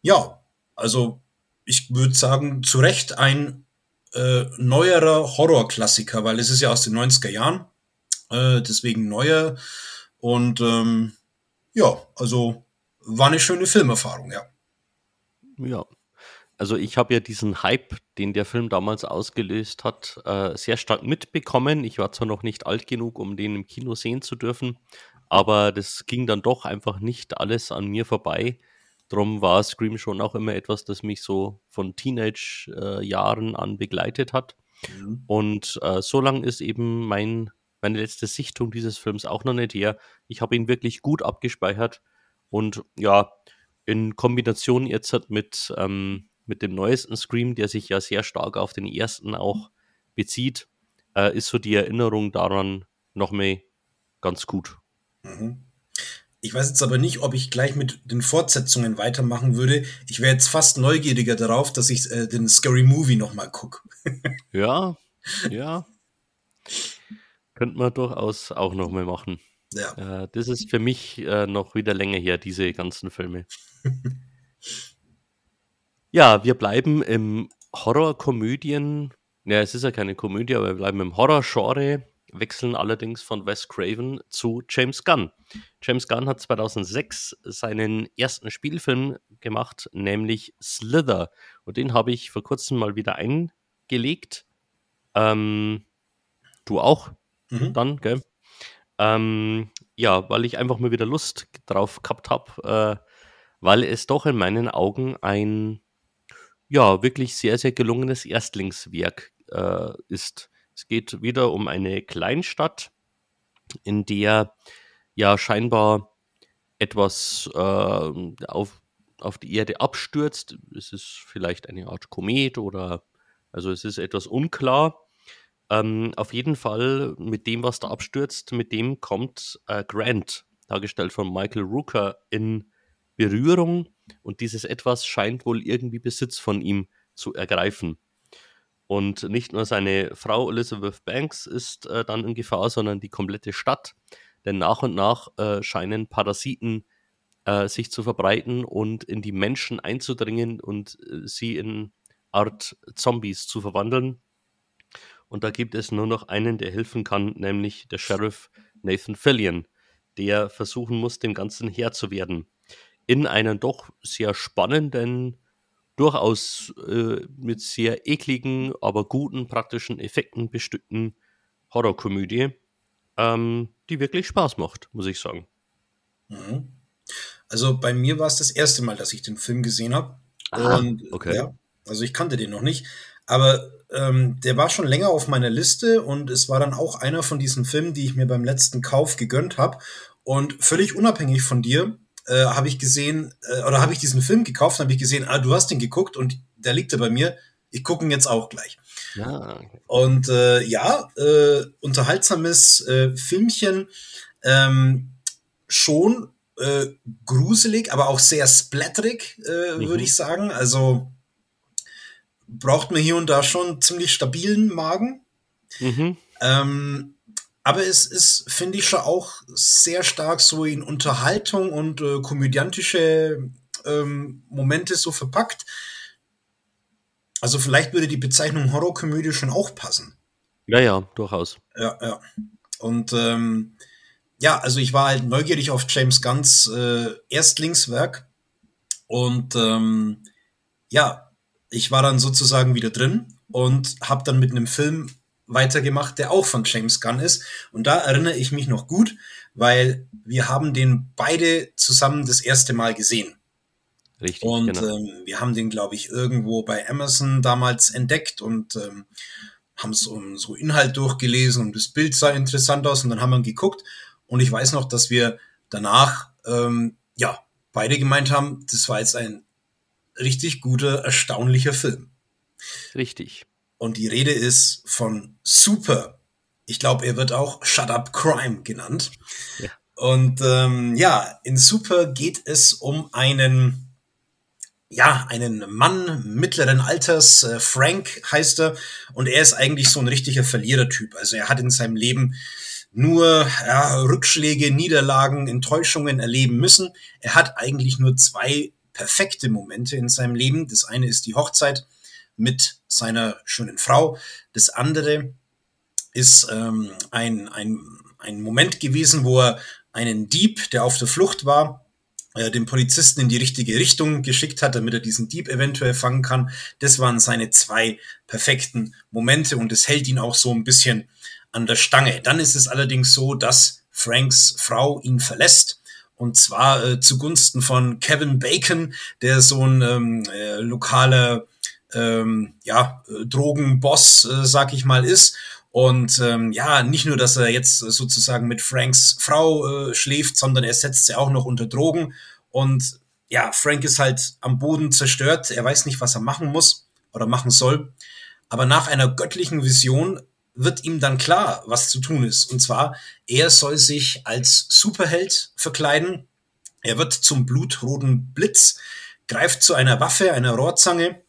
ja, also ich würde sagen, zu Recht ein äh, neuerer Horrorklassiker, weil es ist ja aus den 90er Jahren, äh, deswegen neuer. Und ähm, ja, also war eine schöne Filmerfahrung, ja. Ja. Also ich habe ja diesen Hype, den der Film damals ausgelöst hat, äh, sehr stark mitbekommen. Ich war zwar noch nicht alt genug, um den im Kino sehen zu dürfen, aber das ging dann doch einfach nicht alles an mir vorbei. Drum war Scream schon auch immer etwas, das mich so von Teenage-Jahren an begleitet hat. Mhm. Und äh, so lang ist eben mein, meine letzte Sichtung dieses Films auch noch nicht her. Ich habe ihn wirklich gut abgespeichert. Und ja, in Kombination jetzt halt mit, ähm, mit dem neuesten Scream, der sich ja sehr stark auf den ersten auch bezieht, äh, ist so die Erinnerung daran noch mehr ganz gut. Mhm. Ich weiß jetzt aber nicht, ob ich gleich mit den Fortsetzungen weitermachen würde. Ich wäre jetzt fast neugieriger darauf, dass ich äh, den Scary Movie nochmal gucke. ja, ja. Könnte man durchaus auch nochmal machen. Ja. Äh, das ist für mich äh, noch wieder länger her, diese ganzen Filme. ja, wir bleiben im Horror-Komödien. Ja, es ist ja keine Komödie, aber wir bleiben im Horror-Genre wechseln allerdings von Wes Craven zu James Gunn. James Gunn hat 2006 seinen ersten Spielfilm gemacht, nämlich Slither. Und den habe ich vor kurzem mal wieder eingelegt. Ähm, du auch mhm. dann, gell? Ähm, ja, weil ich einfach mal wieder Lust drauf gehabt habe, äh, weil es doch in meinen Augen ein ja wirklich sehr, sehr gelungenes Erstlingswerk äh, ist. Es geht wieder um eine Kleinstadt, in der ja scheinbar etwas äh, auf, auf die Erde abstürzt. Es ist vielleicht eine Art Komet oder also es ist etwas unklar. Ähm, auf jeden Fall mit dem, was da abstürzt, mit dem kommt äh, Grant, dargestellt von Michael Rooker, in Berührung und dieses etwas scheint wohl irgendwie Besitz von ihm zu ergreifen. Und nicht nur seine Frau Elizabeth Banks ist äh, dann in Gefahr, sondern die komplette Stadt. Denn nach und nach äh, scheinen Parasiten äh, sich zu verbreiten und in die Menschen einzudringen und äh, sie in Art Zombies zu verwandeln. Und da gibt es nur noch einen, der helfen kann, nämlich der Sheriff Nathan Fillion, der versuchen muss, dem Ganzen Herr zu werden. In einem doch sehr spannenden durchaus äh, mit sehr ekligen, aber guten praktischen Effekten bestückten Horrorkomödie, ähm, die wirklich Spaß macht, muss ich sagen. Mhm. Also bei mir war es das erste Mal, dass ich den Film gesehen habe. Und okay. ja, also ich kannte den noch nicht. Aber ähm, der war schon länger auf meiner Liste und es war dann auch einer von diesen Filmen, die ich mir beim letzten Kauf gegönnt habe. Und völlig unabhängig von dir äh, habe ich gesehen, äh, oder habe ich diesen Film gekauft, habe ich gesehen, ah, du hast den geguckt und der liegt da bei mir. Ich gucke ihn jetzt auch gleich. Ja. Und äh, ja, äh, unterhaltsames äh, Filmchen, ähm, schon äh, gruselig, aber auch sehr splatterig, äh, mhm. würde ich sagen. Also braucht man hier und da schon ziemlich stabilen Magen. Mhm. Ähm, aber es ist, finde ich, schon auch sehr stark so in Unterhaltung und äh, komödiantische ähm, Momente so verpackt. Also vielleicht würde die Bezeichnung Horrorkomödie schon auch passen. Ja, ja, durchaus. Ja, ja. Und ähm, ja, also ich war halt neugierig auf James Gunns äh, Erstlingswerk und ähm, ja, ich war dann sozusagen wieder drin und habe dann mit einem Film weitergemacht, der auch von James Gunn ist. Und da erinnere ich mich noch gut, weil wir haben den beide zusammen das erste Mal gesehen. Richtig. Und genau. ähm, wir haben den, glaube ich, irgendwo bei Amazon damals entdeckt und ähm, haben so, so Inhalt durchgelesen und das Bild sah interessant aus und dann haben wir geguckt. Und ich weiß noch, dass wir danach, ähm, ja, beide gemeint haben, das war jetzt ein richtig guter, erstaunlicher Film. Richtig. Und die Rede ist von Super. Ich glaube, er wird auch Shut Up Crime genannt. Ja. Und ähm, ja, in Super geht es um einen, ja, einen Mann mittleren Alters, äh, Frank heißt er, und er ist eigentlich so ein richtiger Verlierertyp. Also er hat in seinem Leben nur ja, Rückschläge, Niederlagen, Enttäuschungen erleben müssen. Er hat eigentlich nur zwei perfekte Momente in seinem Leben. Das eine ist die Hochzeit mit seiner schönen Frau. Das andere ist ähm, ein, ein, ein Moment gewesen, wo er einen Dieb, der auf der Flucht war, äh, den Polizisten in die richtige Richtung geschickt hat, damit er diesen Dieb eventuell fangen kann. Das waren seine zwei perfekten Momente und es hält ihn auch so ein bisschen an der Stange. Dann ist es allerdings so, dass Franks Frau ihn verlässt und zwar äh, zugunsten von Kevin Bacon, der so ein ähm, äh, lokaler ähm, ja, äh, Drogenboss, äh, sag ich mal, ist. Und ähm, ja, nicht nur, dass er jetzt sozusagen mit Franks Frau äh, schläft, sondern er setzt sie auch noch unter Drogen. Und ja, Frank ist halt am Boden zerstört. Er weiß nicht, was er machen muss oder machen soll. Aber nach einer göttlichen Vision wird ihm dann klar, was zu tun ist. Und zwar, er soll sich als Superheld verkleiden. Er wird zum blutroten Blitz, greift zu einer Waffe, einer Rohrzange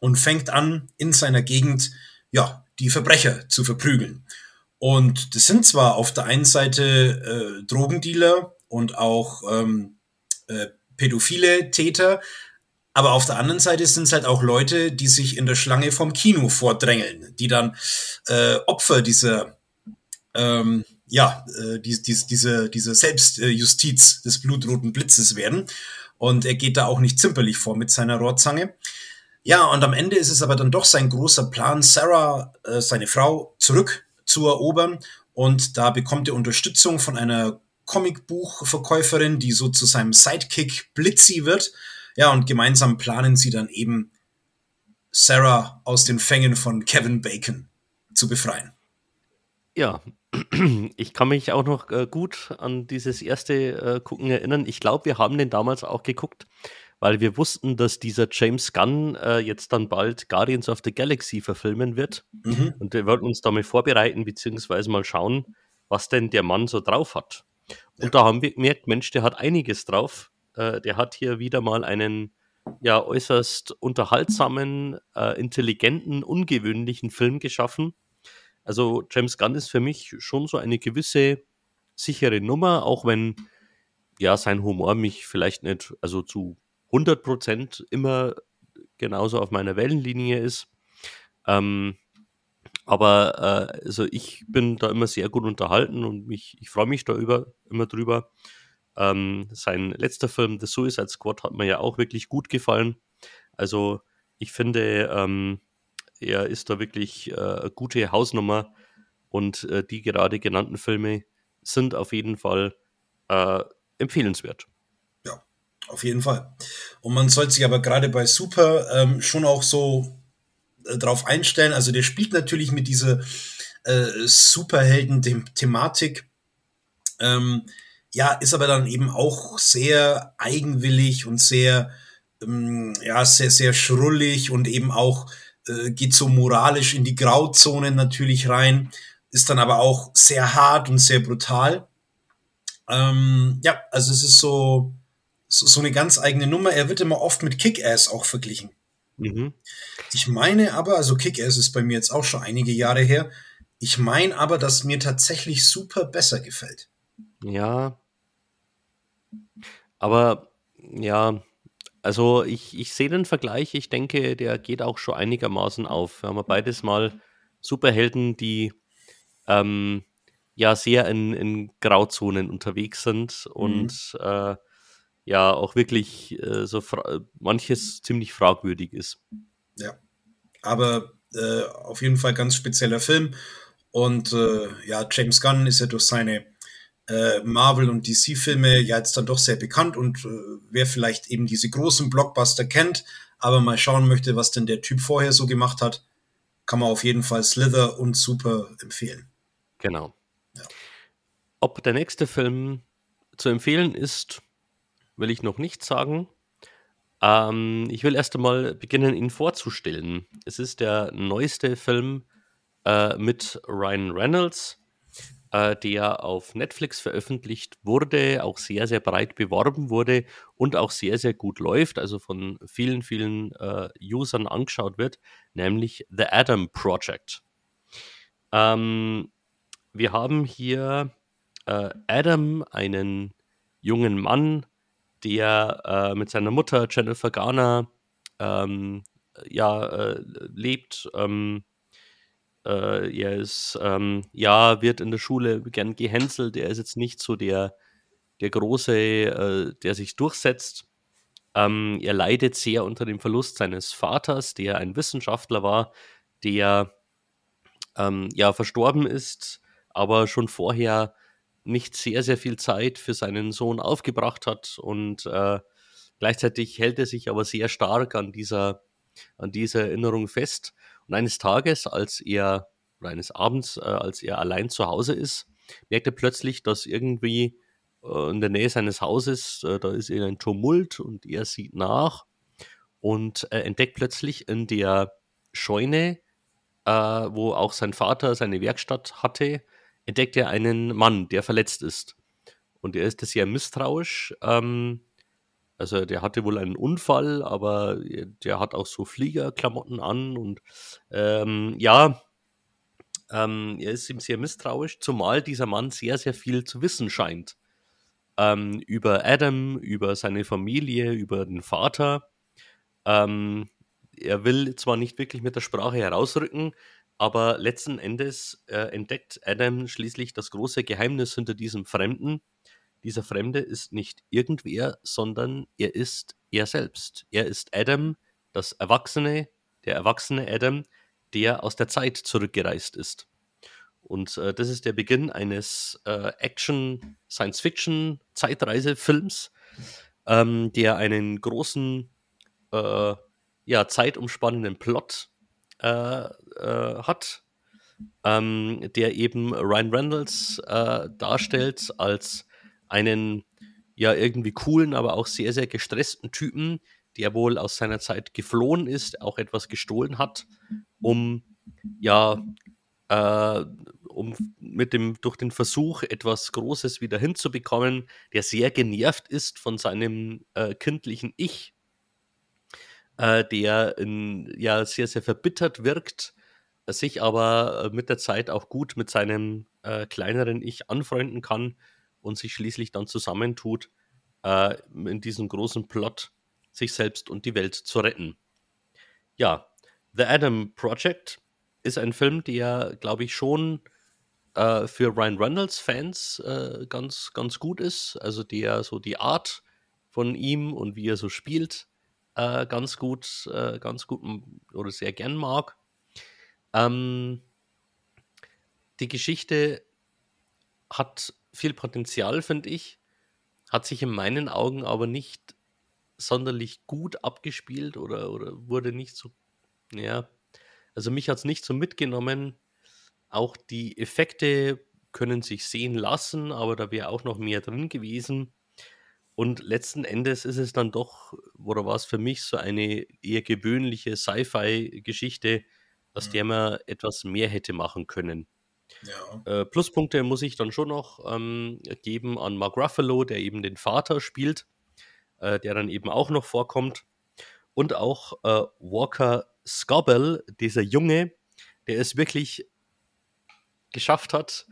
und fängt an, in seiner Gegend, ja, die Verbrecher zu verprügeln. Und das sind zwar auf der einen Seite äh, Drogendealer und auch ähm, äh, pädophile Täter, aber auf der anderen Seite sind es halt auch Leute, die sich in der Schlange vom Kino vordrängeln, die dann äh, Opfer dieser, ähm, ja, äh, die, die, diese, diese Selbstjustiz des blutroten Blitzes werden. Und er geht da auch nicht zimperlich vor mit seiner Rohrzange. Ja, und am Ende ist es aber dann doch sein großer Plan, Sarah, äh, seine Frau, zurück zu erobern. Und da bekommt er Unterstützung von einer Comicbuchverkäuferin, die so zu seinem Sidekick Blitzy wird. Ja, und gemeinsam planen sie dann eben, Sarah aus den Fängen von Kevin Bacon zu befreien. Ja, ich kann mich auch noch äh, gut an dieses erste äh, Gucken erinnern. Ich glaube, wir haben den damals auch geguckt weil wir wussten, dass dieser James Gunn äh, jetzt dann bald Guardians of the Galaxy verfilmen wird. Mhm. Und wir wollten uns damit vorbereiten, beziehungsweise mal schauen, was denn der Mann so drauf hat. Und ja. da haben wir gemerkt, Mensch, der hat einiges drauf. Äh, der hat hier wieder mal einen ja äußerst unterhaltsamen, äh, intelligenten, ungewöhnlichen Film geschaffen. Also James Gunn ist für mich schon so eine gewisse sichere Nummer, auch wenn ja sein Humor mich vielleicht nicht also zu 100% immer genauso auf meiner Wellenlinie ist. Ähm, aber äh, also ich bin da immer sehr gut unterhalten und mich, ich freue mich da über, immer drüber. Ähm, sein letzter Film, The Suicide Squad, hat mir ja auch wirklich gut gefallen. Also ich finde, ähm, er ist da wirklich äh, eine gute Hausnummer und äh, die gerade genannten Filme sind auf jeden Fall äh, empfehlenswert. Auf jeden Fall. Und man sollte sich aber gerade bei Super ähm, schon auch so äh, drauf einstellen. Also der spielt natürlich mit dieser äh, Superhelden-Thematik. Ähm, ja, ist aber dann eben auch sehr eigenwillig und sehr, ähm, ja, sehr, sehr schrullig und eben auch äh, geht so moralisch in die Grauzonen natürlich rein, ist dann aber auch sehr hart und sehr brutal. Ähm, ja, also es ist so, so, so eine ganz eigene Nummer. Er wird immer oft mit Kick-Ass auch verglichen. Mhm. Ich meine aber, also Kick-Ass ist bei mir jetzt auch schon einige Jahre her. Ich meine aber, dass mir tatsächlich super besser gefällt. Ja. Aber ja, Also ich, ich sehe den Vergleich, ich denke, der geht auch schon einigermaßen auf. Wir haben beides mal Superhelden, die ähm, ja sehr in, in Grauzonen unterwegs sind und mhm. äh, ja auch wirklich äh, so manches ziemlich fragwürdig ist. Ja, aber äh, auf jeden Fall ganz spezieller Film. Und äh, ja, James Gunn ist ja durch seine äh, Marvel- und DC-Filme ja jetzt dann doch sehr bekannt und äh, wer vielleicht eben diese großen Blockbuster kennt, aber mal schauen möchte, was denn der Typ vorher so gemacht hat, kann man auf jeden Fall Slither und Super empfehlen. Genau. Ja. Ob der nächste Film zu empfehlen ist, will ich noch nicht sagen. Ähm, ich will erst einmal beginnen, ihn vorzustellen. Es ist der neueste Film äh, mit Ryan Reynolds, äh, der auf Netflix veröffentlicht wurde, auch sehr, sehr breit beworben wurde und auch sehr, sehr gut läuft, also von vielen, vielen äh, Usern angeschaut wird, nämlich The Adam Project. Ähm, wir haben hier äh, Adam, einen jungen Mann, der äh, mit seiner Mutter Jennifer Garner ähm, ja, äh, lebt. Ähm, äh, er ist, ähm, ja, wird in der Schule gern gehänselt. Er ist jetzt nicht so der, der Große, äh, der sich durchsetzt. Ähm, er leidet sehr unter dem Verlust seines Vaters, der ein Wissenschaftler war, der ähm, ja verstorben ist, aber schon vorher nicht sehr, sehr viel Zeit für seinen Sohn aufgebracht hat und äh, gleichzeitig hält er sich aber sehr stark an dieser, an dieser Erinnerung fest. Und eines Tages, als er, oder eines Abends, äh, als er allein zu Hause ist, merkt er plötzlich, dass irgendwie äh, in der Nähe seines Hauses, äh, da ist ein Tumult und er sieht nach und entdeckt plötzlich in der Scheune, äh, wo auch sein Vater seine Werkstatt hatte, entdeckt er einen Mann, der verletzt ist. Und er ist sehr misstrauisch. Ähm, also der hatte wohl einen Unfall, aber der hat auch so Fliegerklamotten an und ähm, ja, ähm, er ist ihm sehr misstrauisch, zumal dieser Mann sehr, sehr viel zu wissen scheint. Ähm, über Adam, über seine Familie, über den Vater. Ähm, er will zwar nicht wirklich mit der Sprache herausrücken, aber letzten Endes äh, entdeckt Adam schließlich das große Geheimnis hinter diesem Fremden. Dieser Fremde ist nicht irgendwer, sondern er ist er selbst. Er ist Adam, das Erwachsene, der erwachsene Adam, der aus der Zeit zurückgereist ist. Und äh, das ist der Beginn eines äh, Action-Science-Fiction-Zeitreise-Films, ähm, der einen großen, äh, ja, zeitumspannenden Plot äh, äh, hat, ähm, der eben Ryan Reynolds äh, darstellt als einen ja irgendwie coolen, aber auch sehr, sehr gestressten Typen, der wohl aus seiner Zeit geflohen ist, auch etwas gestohlen hat, um ja, äh, um mit dem, durch den Versuch, etwas Großes wieder hinzubekommen, der sehr genervt ist von seinem äh, kindlichen Ich, äh, der in, ja sehr, sehr verbittert wirkt, sich aber äh, mit der Zeit auch gut mit seinem äh, kleineren Ich anfreunden kann und sich schließlich dann zusammentut, äh, in diesem großen Plot sich selbst und die Welt zu retten. Ja, The Adam Project ist ein Film, der, glaube ich, schon äh, für Ryan Reynolds-Fans äh, ganz, ganz gut ist. Also der so die Art von ihm und wie er so spielt, äh, ganz gut, äh, ganz gut oder sehr gern mag. Ähm, die Geschichte hat viel Potenzial, finde ich, hat sich in meinen Augen aber nicht sonderlich gut abgespielt oder, oder wurde nicht so, ja, also mich hat es nicht so mitgenommen. Auch die Effekte können sich sehen lassen, aber da wäre auch noch mehr drin gewesen. Und letzten Endes ist es dann doch, oder war es für mich so eine eher gewöhnliche Sci-Fi-Geschichte, aus mhm. der man etwas mehr hätte machen können. Ja. Äh, Pluspunkte muss ich dann schon noch ähm, geben an Mark Ruffalo, der eben den Vater spielt, äh, der dann eben auch noch vorkommt. Und auch äh, Walker Scobell, dieser Junge, der es wirklich geschafft hat,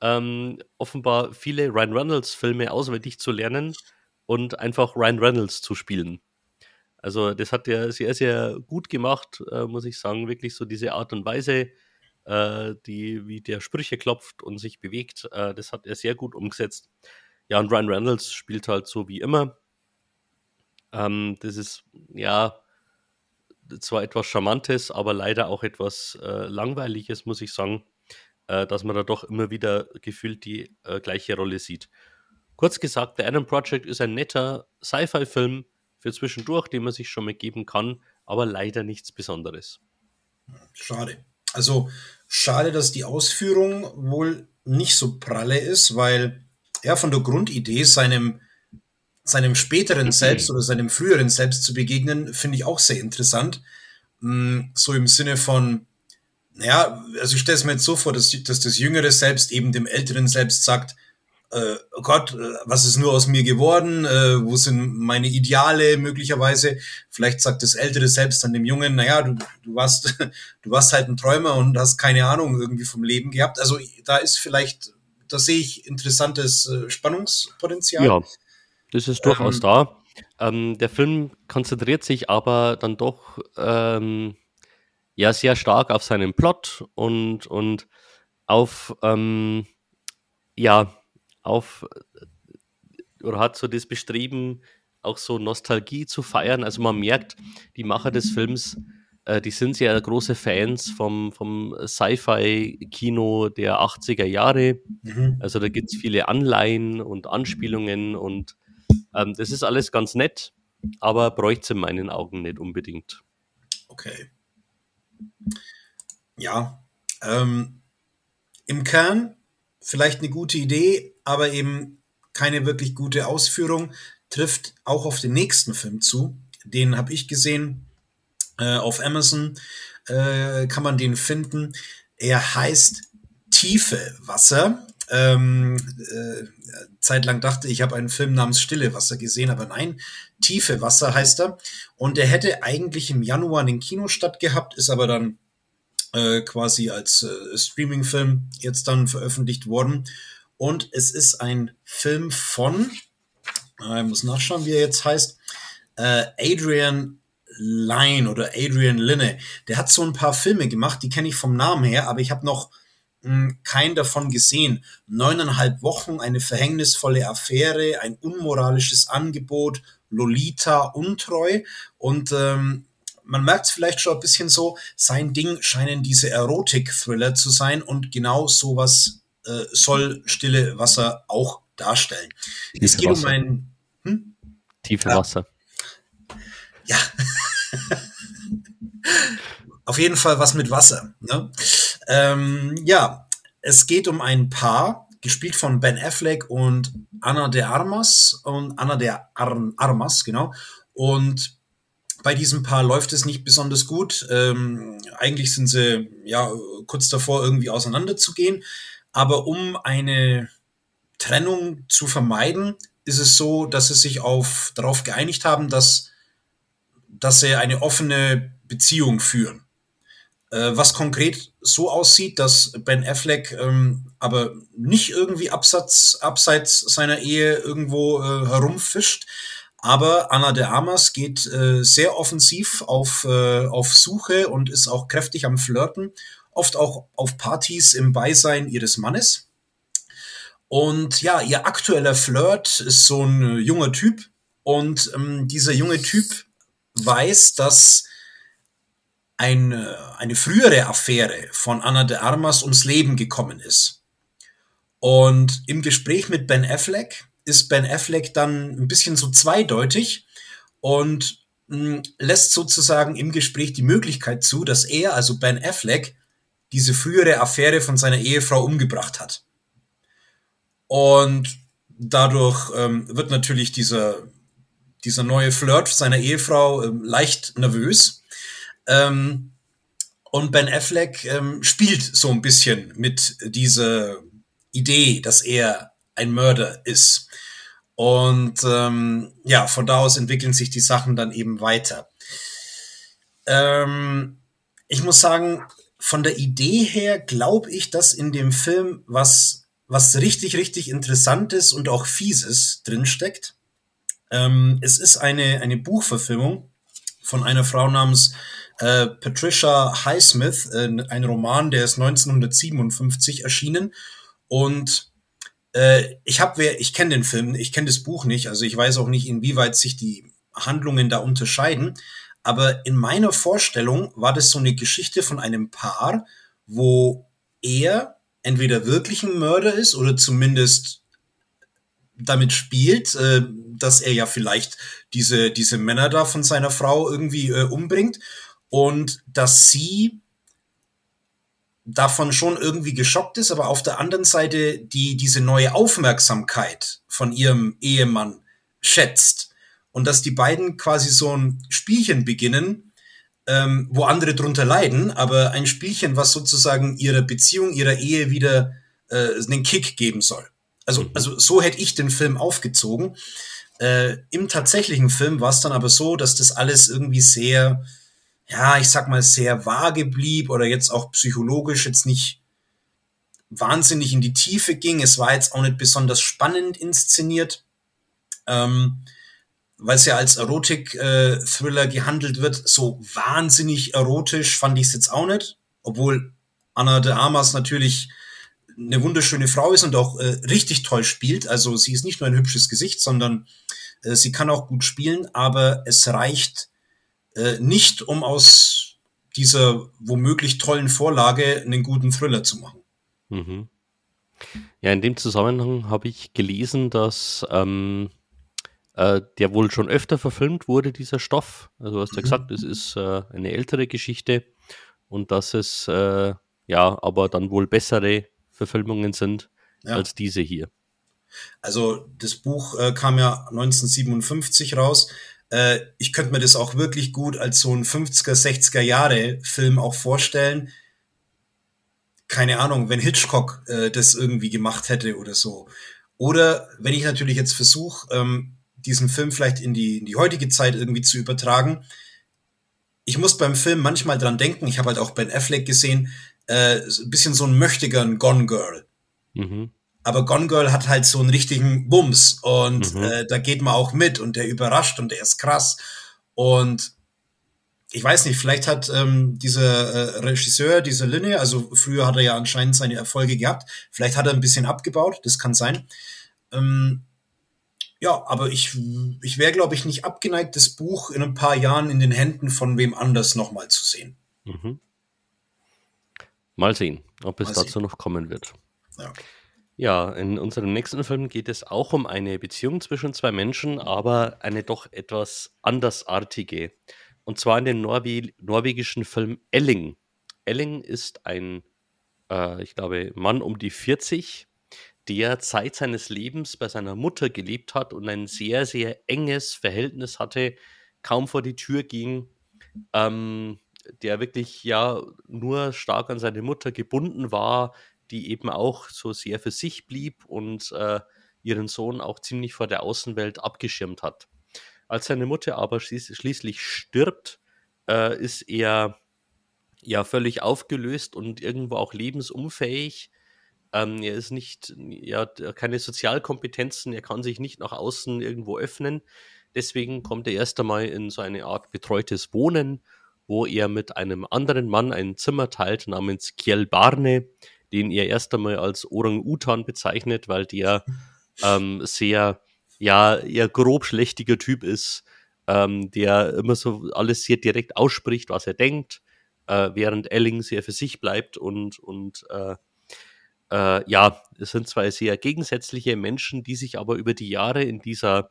ähm, offenbar viele Ryan Reynolds-Filme auswendig zu lernen und einfach Ryan Reynolds zu spielen. Also das hat er sehr, sehr gut gemacht, äh, muss ich sagen. Wirklich so diese Art und Weise, äh, die, wie der Sprüche klopft und sich bewegt, äh, das hat er sehr gut umgesetzt. Ja, und Ryan Reynolds spielt halt so wie immer. Ähm, das ist, ja, zwar etwas Charmantes, aber leider auch etwas äh, Langweiliges, muss ich sagen, äh, dass man da doch immer wieder gefühlt die äh, gleiche Rolle sieht. Kurz gesagt, The Adam Project ist ein netter Sci-Fi-Film für zwischendurch, den man sich schon mal geben kann, aber leider nichts Besonderes. Schade. Also schade, dass die Ausführung wohl nicht so pralle ist, weil er von der Grundidee seinem seinem späteren Selbst oder seinem früheren Selbst zu begegnen, finde ich auch sehr interessant. Mm, so im Sinne von, naja, also ich stelle es mir jetzt so vor, dass, dass das jüngere Selbst eben dem älteren Selbst sagt, äh, oh Gott, äh, was ist nur aus mir geworden? Äh, wo sind meine Ideale möglicherweise? Vielleicht sagt das ältere Selbst an dem Jungen, naja, du, du warst, du warst halt ein Träumer und hast keine Ahnung irgendwie vom Leben gehabt. Also da ist vielleicht, da sehe ich interessantes äh, Spannungspotenzial. Ja, das ist durchaus ähm, da. Ähm, der Film konzentriert sich aber dann doch ähm, ja sehr stark auf seinen Plot und, und auf ähm, ja auf oder hat so das Bestreben, auch so Nostalgie zu feiern. Also man merkt, die Macher des Films, äh, die sind sehr große Fans vom, vom Sci-Fi-Kino der 80er Jahre. Mhm. Also da gibt es viele Anleihen und Anspielungen und ähm, das ist alles ganz nett, aber bräuchte es in meinen Augen nicht unbedingt. Okay. Ja, ähm, im Kern vielleicht eine gute Idee, aber eben keine wirklich gute Ausführung. Trifft auch auf den nächsten Film zu. Den habe ich gesehen äh, auf Amazon. Äh, kann man den finden. Er heißt Tiefe Wasser. Ähm, äh, zeitlang dachte, ich habe einen Film namens Stille Wasser gesehen, aber nein, Tiefe Wasser heißt er. Und der hätte eigentlich im Januar in den Kino stattgehabt, ist aber dann äh, quasi als äh, Streaming-Film jetzt dann veröffentlicht worden. Und es ist ein Film von, äh, ich muss nachschauen, wie er jetzt heißt, äh, Adrian Line oder Adrian Linne. Der hat so ein paar Filme gemacht, die kenne ich vom Namen her, aber ich habe noch hm, keinen davon gesehen. Neuneinhalb Wochen, eine verhängnisvolle Affäre, ein unmoralisches Angebot, Lolita, untreu. Und ähm, man merkt es vielleicht schon ein bisschen so, sein Ding scheinen diese Erotik-Thriller zu sein und genau sowas äh, soll Stille Wasser auch darstellen. Tiefe es geht Wasser. um ein hm? Tiefe ja. Wasser. Ja. Auf jeden Fall was mit Wasser. Ne? Ähm, ja, es geht um ein Paar, gespielt von Ben Affleck und Anna de Armas und Anna de Ar Armas, genau. Und bei diesem Paar läuft es nicht besonders gut. Ähm, eigentlich sind sie ja kurz davor, irgendwie auseinanderzugehen. Aber um eine Trennung zu vermeiden, ist es so, dass sie sich auf, darauf geeinigt haben, dass, dass sie eine offene Beziehung führen. Äh, was konkret so aussieht, dass Ben Affleck ähm, aber nicht irgendwie abseits, abseits seiner Ehe irgendwo äh, herumfischt. Aber Anna de Amas geht äh, sehr offensiv auf, äh, auf Suche und ist auch kräftig am Flirten, oft auch auf Partys im Beisein ihres Mannes. Und ja, ihr aktueller Flirt ist so ein äh, junger Typ. Und ähm, dieser junge Typ weiß, dass eine, eine frühere Affäre von Anna de Armas ums Leben gekommen ist. Und im Gespräch mit Ben Affleck ist Ben Affleck dann ein bisschen so zweideutig und mh, hm, lässt sozusagen im Gespräch die Möglichkeit zu, dass er, also Ben Affleck, diese frühere Affäre von seiner Ehefrau umgebracht hat. Und dadurch ähm, wird natürlich dieser, dieser neue Flirt seiner Ehefrau ähm, leicht nervös ähm, und Ben Affleck ähm, spielt so ein bisschen mit dieser Idee, dass er ein Mörder ist. Und ähm, ja, von da aus entwickeln sich die Sachen dann eben weiter. Ähm, ich muss sagen, von der Idee her glaube ich, dass in dem Film was, was richtig, richtig Interessantes und auch Fieses drinsteckt. Ähm, es ist eine, eine Buchverfilmung von einer Frau namens äh, Patricia Highsmith, äh, ein Roman, der ist 1957 erschienen. Und äh, ich habe, ich kenne den Film, ich kenne das Buch nicht, also ich weiß auch nicht, inwieweit sich die Handlungen da unterscheiden. Aber in meiner Vorstellung war das so eine Geschichte von einem Paar, wo er entweder wirklich ein Mörder ist oder zumindest damit spielt, äh, dass er ja vielleicht diese, diese Männer da von seiner Frau irgendwie äh, umbringt und dass sie davon schon irgendwie geschockt ist, aber auf der anderen Seite die diese neue Aufmerksamkeit von ihrem Ehemann schätzt und dass die beiden quasi so ein Spielchen beginnen, ähm, wo andere drunter leiden, aber ein Spielchen, was sozusagen ihrer Beziehung, ihrer Ehe wieder äh, einen Kick geben soll. Also, mhm. also so hätte ich den Film aufgezogen. Äh, Im tatsächlichen Film war es dann aber so, dass das alles irgendwie sehr, ja, ich sag mal, sehr vage blieb oder jetzt auch psychologisch jetzt nicht wahnsinnig in die Tiefe ging. Es war jetzt auch nicht besonders spannend inszeniert. Ähm, weil es ja als Erotik-Thriller gehandelt wird, so wahnsinnig erotisch fand ich es jetzt auch nicht. Obwohl Anna de Armas natürlich eine wunderschöne Frau ist und auch äh, richtig toll spielt. Also sie ist nicht nur ein hübsches Gesicht, sondern äh, sie kann auch gut spielen, aber es reicht äh, nicht, um aus dieser womöglich tollen Vorlage einen guten Thriller zu machen. Mhm. Ja, in dem Zusammenhang habe ich gelesen, dass ähm, äh, der wohl schon öfter verfilmt wurde, dieser Stoff. Also du hast ja mhm. gesagt, es ist äh, eine ältere Geschichte und dass es äh, ja aber dann wohl bessere Verfilmungen sind ja. als diese hier. Also das Buch äh, kam ja 1957 raus. Äh, ich könnte mir das auch wirklich gut als so ein 50er, 60er Jahre Film auch vorstellen. Keine Ahnung, wenn Hitchcock äh, das irgendwie gemacht hätte oder so. Oder wenn ich natürlich jetzt versuche, ähm, diesen Film vielleicht in die, in die heutige Zeit irgendwie zu übertragen. Ich muss beim Film manchmal dran denken, ich habe halt auch Ben Affleck gesehen, äh, ein bisschen so ein Möchtegern Gone Girl. Mhm. Aber Gone Girl hat halt so einen richtigen Bums und mhm. äh, da geht man auch mit und der überrascht und der ist krass. Und ich weiß nicht, vielleicht hat ähm, dieser äh, Regisseur, dieser Linne, also früher hat er ja anscheinend seine Erfolge gehabt, vielleicht hat er ein bisschen abgebaut, das kann sein. Ähm, ja, aber ich, ich wäre, glaube ich, nicht abgeneigt, das Buch in ein paar Jahren in den Händen von wem anders nochmal zu sehen. Mhm. Mal sehen, ob es Mal dazu sehen. noch kommen wird. Ja. ja, in unserem nächsten Film geht es auch um eine Beziehung zwischen zwei Menschen, aber eine doch etwas andersartige. Und zwar in dem Norwe norwegischen Film Elling. Elling ist ein, äh, ich glaube, Mann um die 40, der Zeit seines Lebens bei seiner Mutter gelebt hat und ein sehr, sehr enges Verhältnis hatte, kaum vor die Tür ging, ähm, der wirklich ja nur stark an seine Mutter gebunden war, die eben auch so sehr für sich blieb und äh, ihren Sohn auch ziemlich vor der Außenwelt abgeschirmt hat. Als seine Mutter aber schließ schließlich stirbt, äh, ist er ja völlig aufgelöst und irgendwo auch lebensunfähig ähm, er ist nicht, er hat keine Sozialkompetenzen, er kann sich nicht nach außen irgendwo öffnen. Deswegen kommt er erst einmal in so eine Art betreutes Wohnen, wo er mit einem anderen Mann ein Zimmer teilt namens Kjell Barne, den er erst einmal als Orang-Utan bezeichnet, weil der ähm, sehr, ja, eher grobschlächtiger Typ ist, ähm, der immer so alles sehr direkt ausspricht, was er denkt, äh, während Elling sehr für sich bleibt und, und äh, äh, ja, es sind zwei sehr gegensätzliche Menschen, die sich aber über die Jahre in dieser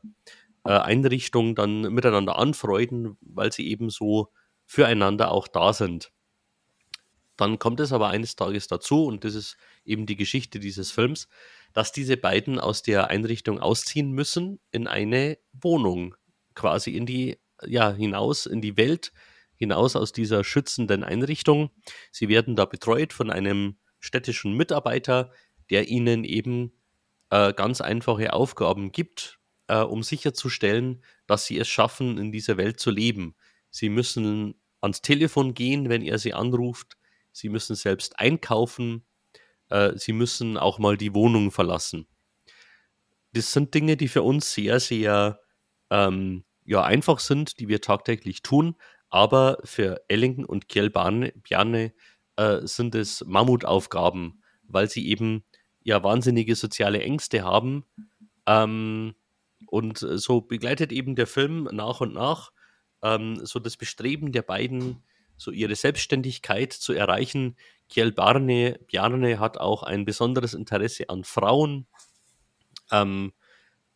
äh, Einrichtung dann miteinander anfreunden, weil sie eben so füreinander auch da sind. Dann kommt es aber eines Tages dazu, und das ist eben die Geschichte dieses Films, dass diese beiden aus der Einrichtung ausziehen müssen in eine Wohnung, quasi in die, ja, hinaus in die Welt, hinaus aus dieser schützenden Einrichtung. Sie werden da betreut von einem städtischen Mitarbeiter, der ihnen eben äh, ganz einfache Aufgaben gibt, äh, um sicherzustellen, dass sie es schaffen, in dieser Welt zu leben. Sie müssen ans Telefon gehen, wenn er sie anruft. Sie müssen selbst einkaufen. Äh, sie müssen auch mal die Wohnung verlassen. Das sind Dinge, die für uns sehr, sehr ähm, ja einfach sind, die wir tagtäglich tun, aber für Ellington und Kjell Bjarne äh, sind es Mammutaufgaben, weil sie eben ja wahnsinnige soziale Ängste haben. Ähm, und so begleitet eben der Film nach und nach ähm, so das Bestreben der beiden, so ihre Selbstständigkeit zu erreichen. Kjell Barne, Bjarne hat auch ein besonderes Interesse an Frauen. Ähm,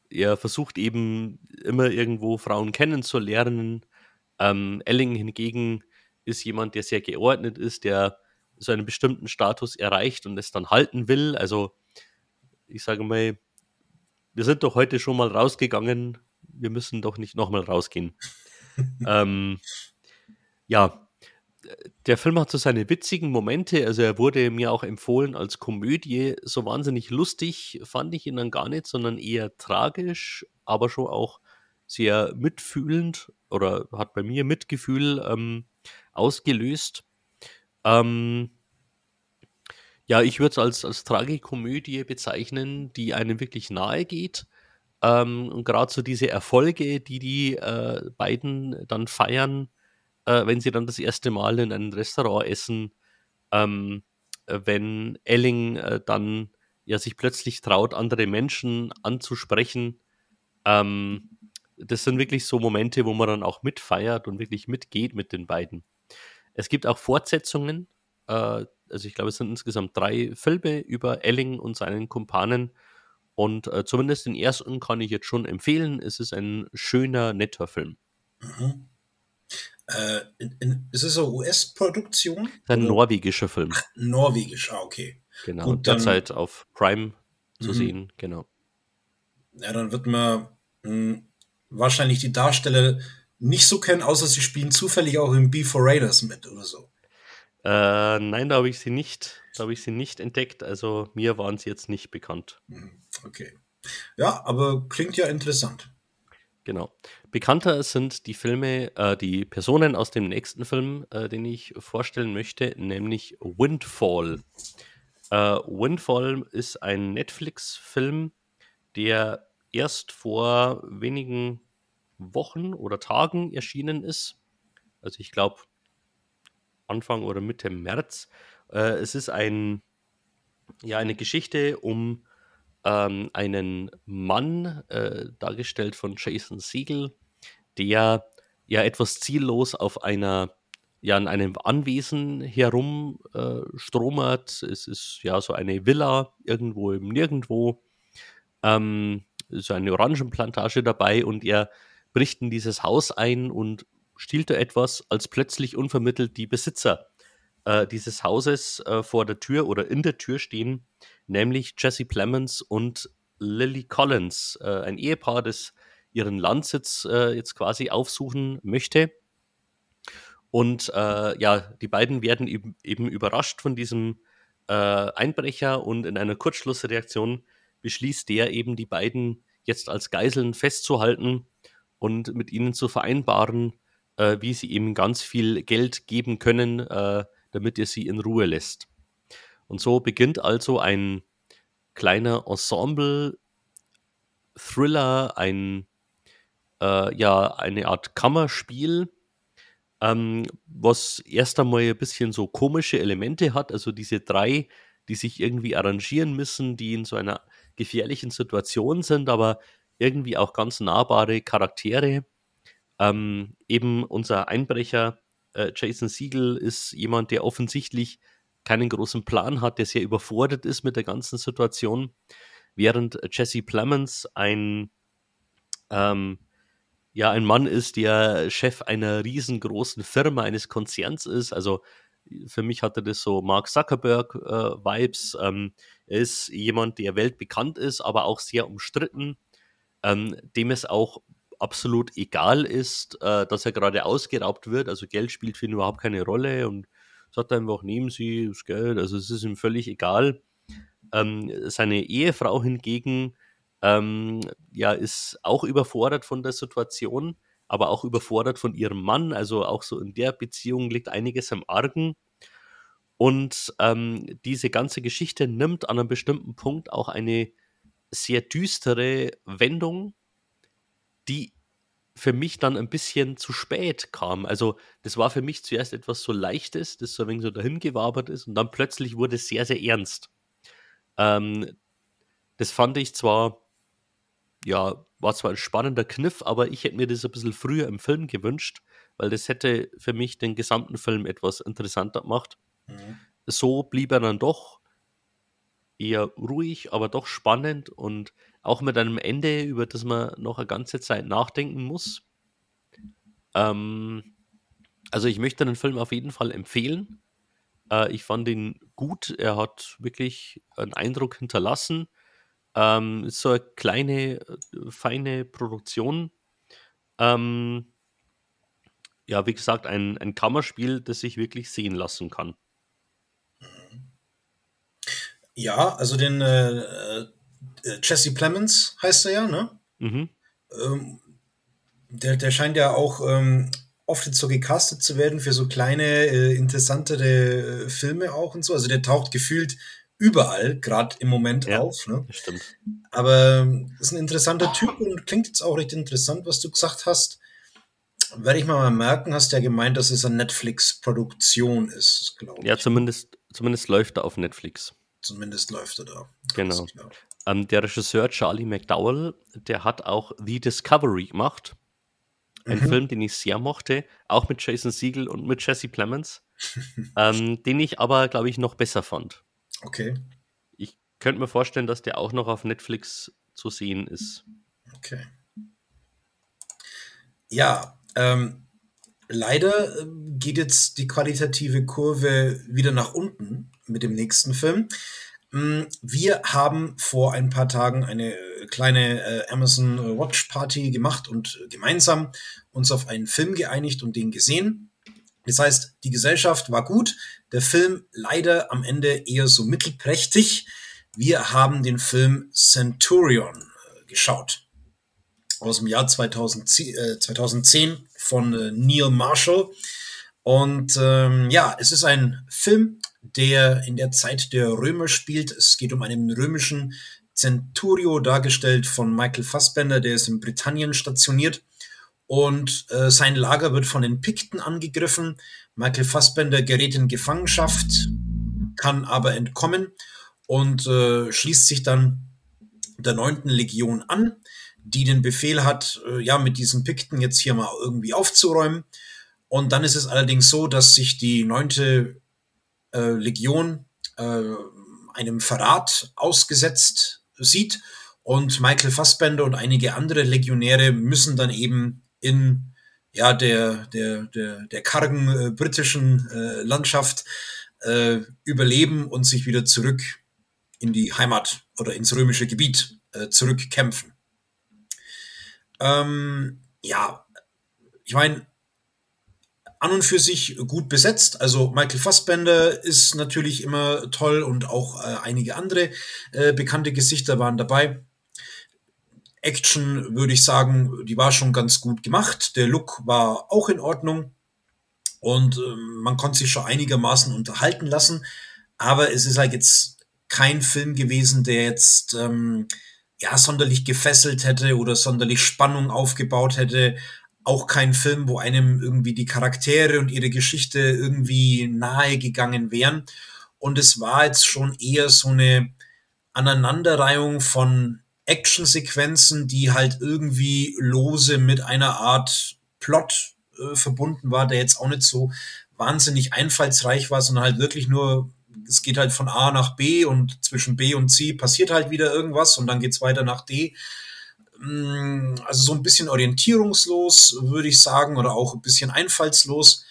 er versucht eben immer irgendwo Frauen kennenzulernen. Ähm, Elling hingegen ist jemand, der sehr geordnet ist, der so einen bestimmten Status erreicht und es dann halten will. Also ich sage mal, wir sind doch heute schon mal rausgegangen, wir müssen doch nicht nochmal rausgehen. ähm, ja, der Film hat so seine witzigen Momente. Also er wurde mir auch empfohlen als Komödie. So wahnsinnig lustig fand ich ihn dann gar nicht, sondern eher tragisch, aber schon auch sehr mitfühlend oder hat bei mir Mitgefühl ähm, ausgelöst. Ähm, ja, ich würde es als, als Tragikomödie bezeichnen, die einem wirklich nahe geht. Ähm, und gerade so diese Erfolge, die die äh, beiden dann feiern, äh, wenn sie dann das erste Mal in einem Restaurant essen, ähm, äh, wenn Elling äh, dann ja sich plötzlich traut, andere Menschen anzusprechen. Ähm, das sind wirklich so Momente, wo man dann auch mitfeiert und wirklich mitgeht mit den beiden. Es gibt auch Fortsetzungen. Äh, also ich glaube, es sind insgesamt drei Filme über Elling und seinen Kumpanen. Und äh, zumindest den ersten kann ich jetzt schon empfehlen. Es ist ein schöner, netter Film. Mhm. Äh, in, in, ist es eine US-Produktion? Ein norwegischer Film. Ach, norwegisch, ah, okay. Genau, Gut, derzeit auf Prime zu mhm. sehen, genau. Ja, dann wird man mh, hm, wahrscheinlich die Darsteller nicht so kennen, außer sie spielen zufällig auch in B4 Raiders mit oder so. Äh, nein, da habe ich sie nicht, da habe ich sie nicht entdeckt. Also mir waren sie jetzt nicht bekannt. Mhm, okay. Ja, aber klingt ja interessant. Genau. Bekannter sind die Filme, äh, die Personen aus dem nächsten Film, äh, den ich vorstellen möchte, nämlich Windfall. Äh, Windfall ist ein Netflix-Film, der erst vor wenigen Wochen oder Tagen erschienen ist. Also ich glaube Anfang oder Mitte März. Äh, es ist ein, ja, eine Geschichte um ähm, einen Mann, äh, dargestellt von Jason Siegel, der ja etwas ziellos auf einer ja in einem Anwesen herumstromert. Äh, es ist ja so eine Villa irgendwo im Nirgendwo. Ähm, so eine Orangenplantage dabei und er bricht in dieses Haus ein und stiehlt da etwas, als plötzlich unvermittelt die Besitzer äh, dieses Hauses äh, vor der Tür oder in der Tür stehen, nämlich Jesse Plemons und Lily Collins, äh, ein Ehepaar, das ihren Landsitz äh, jetzt quasi aufsuchen möchte. Und äh, ja, die beiden werden eben, eben überrascht von diesem äh, Einbrecher und in einer Kurzschlussreaktion beschließt der eben, die beiden jetzt als Geiseln festzuhalten und mit ihnen zu vereinbaren, äh, wie sie ihm ganz viel Geld geben können, äh, damit er sie in Ruhe lässt. Und so beginnt also ein kleiner Ensemble-Thriller, ein äh, ja eine Art Kammerspiel, ähm, was erst einmal ein bisschen so komische Elemente hat. Also diese drei, die sich irgendwie arrangieren müssen, die in so einer gefährlichen Situation sind, aber irgendwie auch ganz nahbare Charaktere. Ähm, eben unser Einbrecher äh, Jason Siegel ist jemand, der offensichtlich keinen großen Plan hat, der sehr überfordert ist mit der ganzen Situation, während Jesse Plemons ein ähm, ja ein Mann ist, der Chef einer riesengroßen Firma, eines Konzerns ist. Also für mich hatte das so Mark Zuckerberg-Vibes. Äh, ähm, er ist jemand, der weltbekannt ist, aber auch sehr umstritten, ähm, dem es auch absolut egal ist, äh, dass er gerade ausgeraubt wird. Also Geld spielt für ihn überhaupt keine Rolle und sagt einfach, nehmen Sie das Geld. Also es ist ihm völlig egal. Ähm, seine Ehefrau hingegen ähm, ja, ist auch überfordert von der Situation, aber auch überfordert von ihrem Mann. Also auch so in der Beziehung liegt einiges im Argen. Und ähm, diese ganze Geschichte nimmt an einem bestimmten Punkt auch eine sehr düstere Wendung, die für mich dann ein bisschen zu spät kam. Also, das war für mich zuerst etwas so Leichtes, das so ein wenig so dahin gewabert ist und dann plötzlich wurde es sehr, sehr ernst. Ähm, das fand ich zwar, ja, war zwar ein spannender Kniff, aber ich hätte mir das ein bisschen früher im Film gewünscht, weil das hätte für mich den gesamten Film etwas interessanter gemacht. Mhm. So blieb er dann doch eher ruhig, aber doch spannend und auch mit einem Ende, über das man noch eine ganze Zeit nachdenken muss. Ähm, also ich möchte den Film auf jeden Fall empfehlen. Äh, ich fand ihn gut. Er hat wirklich einen Eindruck hinterlassen. Ähm, ist so eine kleine, feine Produktion. Ähm, ja, wie gesagt, ein, ein Kammerspiel, das sich wirklich sehen lassen kann. Ja, also den äh, äh Jesse Plemons heißt er ja, ne? Mhm. Ähm, der, der scheint ja auch ähm, oft jetzt so gecastet zu werden für so kleine, äh, interessantere äh, Filme auch und so. Also der taucht gefühlt überall, gerade im Moment ja, auf. Ne? Stimmt. Aber ähm, ist ein interessanter Typ und klingt jetzt auch recht interessant, was du gesagt hast. Werde ich mal merken, hast ja gemeint, dass es eine Netflix-Produktion ist, glaube ich. Ja, zumindest, zumindest läuft er auf Netflix. Zumindest läuft er da. Genau. Ähm, der Regisseur Charlie McDowell, der hat auch The Discovery gemacht. Ein mhm. Film, den ich sehr mochte, auch mit Jason Siegel und mit Jesse Plemons, ähm, den ich aber, glaube ich, noch besser fand. Okay. Ich könnte mir vorstellen, dass der auch noch auf Netflix zu sehen ist. Okay. Ja, ähm, leider äh, geht jetzt die qualitative Kurve wieder nach unten mit dem nächsten Film. Mm, wir haben vor ein paar Tagen eine kleine äh, Amazon Watch Party gemacht und gemeinsam uns auf einen Film geeinigt und den gesehen. Das heißt, die Gesellschaft war gut, der Film leider am Ende eher so mittelprächtig. Wir haben den Film Centurion äh, geschaut aus dem Jahr 2010, äh, 2010 von äh, Neil Marshall. Und ähm, ja, es ist ein Film, der in der Zeit der Römer spielt. Es geht um einen römischen Centurio, dargestellt von Michael Fassbender, der ist in Britannien stationiert. Und äh, sein Lager wird von den Pikten angegriffen. Michael Fassbender gerät in Gefangenschaft, kann aber entkommen und äh, schließt sich dann der neunten Legion an, die den Befehl hat, äh, ja, mit diesen Pikten jetzt hier mal irgendwie aufzuräumen. Und dann ist es allerdings so, dass sich die neunte äh, Legion äh, einem Verrat ausgesetzt sieht. Und Michael Fassbender und einige andere Legionäre müssen dann eben in ja, der, der, der, der kargen äh, britischen äh, Landschaft äh, überleben und sich wieder zurück in die Heimat oder ins römische Gebiet äh, zurückkämpfen. Ähm, ja, ich meine, an und für sich gut besetzt. Also Michael Fassbender ist natürlich immer toll und auch äh, einige andere äh, bekannte Gesichter waren dabei. Action würde ich sagen, die war schon ganz gut gemacht. Der Look war auch in Ordnung und äh, man konnte sich schon einigermaßen unterhalten lassen. Aber es ist halt jetzt kein Film gewesen, der jetzt ähm, ja sonderlich gefesselt hätte oder sonderlich Spannung aufgebaut hätte auch kein Film, wo einem irgendwie die Charaktere und ihre Geschichte irgendwie nahe gegangen wären. Und es war jetzt schon eher so eine Aneinanderreihung von Actionsequenzen, die halt irgendwie lose mit einer Art Plot äh, verbunden war, der jetzt auch nicht so wahnsinnig einfallsreich war, sondern halt wirklich nur, es geht halt von A nach B und zwischen B und C passiert halt wieder irgendwas und dann geht's weiter nach D. Mm, also so ein bisschen orientierungslos, würde ich sagen, oder auch ein bisschen einfallslos.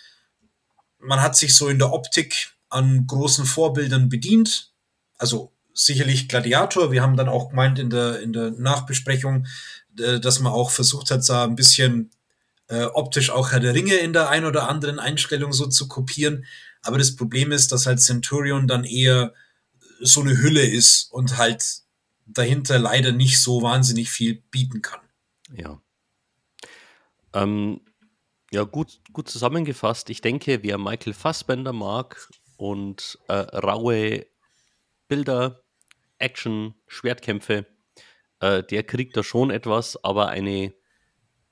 Man hat sich so in der Optik an großen Vorbildern bedient. Also sicherlich Gladiator. Wir haben dann auch gemeint in der, in der Nachbesprechung, äh, dass man auch versucht hat, da ein bisschen äh, optisch auch Herr der Ringe in der ein oder anderen Einstellung so zu kopieren. Aber das Problem ist, dass halt Centurion dann eher so eine Hülle ist und halt dahinter leider nicht so wahnsinnig viel bieten kann. Ja. Ähm, ja, gut, gut zusammengefasst. Ich denke, wer Michael Fassbender mag und äh, raue Bilder, Action, Schwertkämpfe, äh, der kriegt da schon etwas, aber eine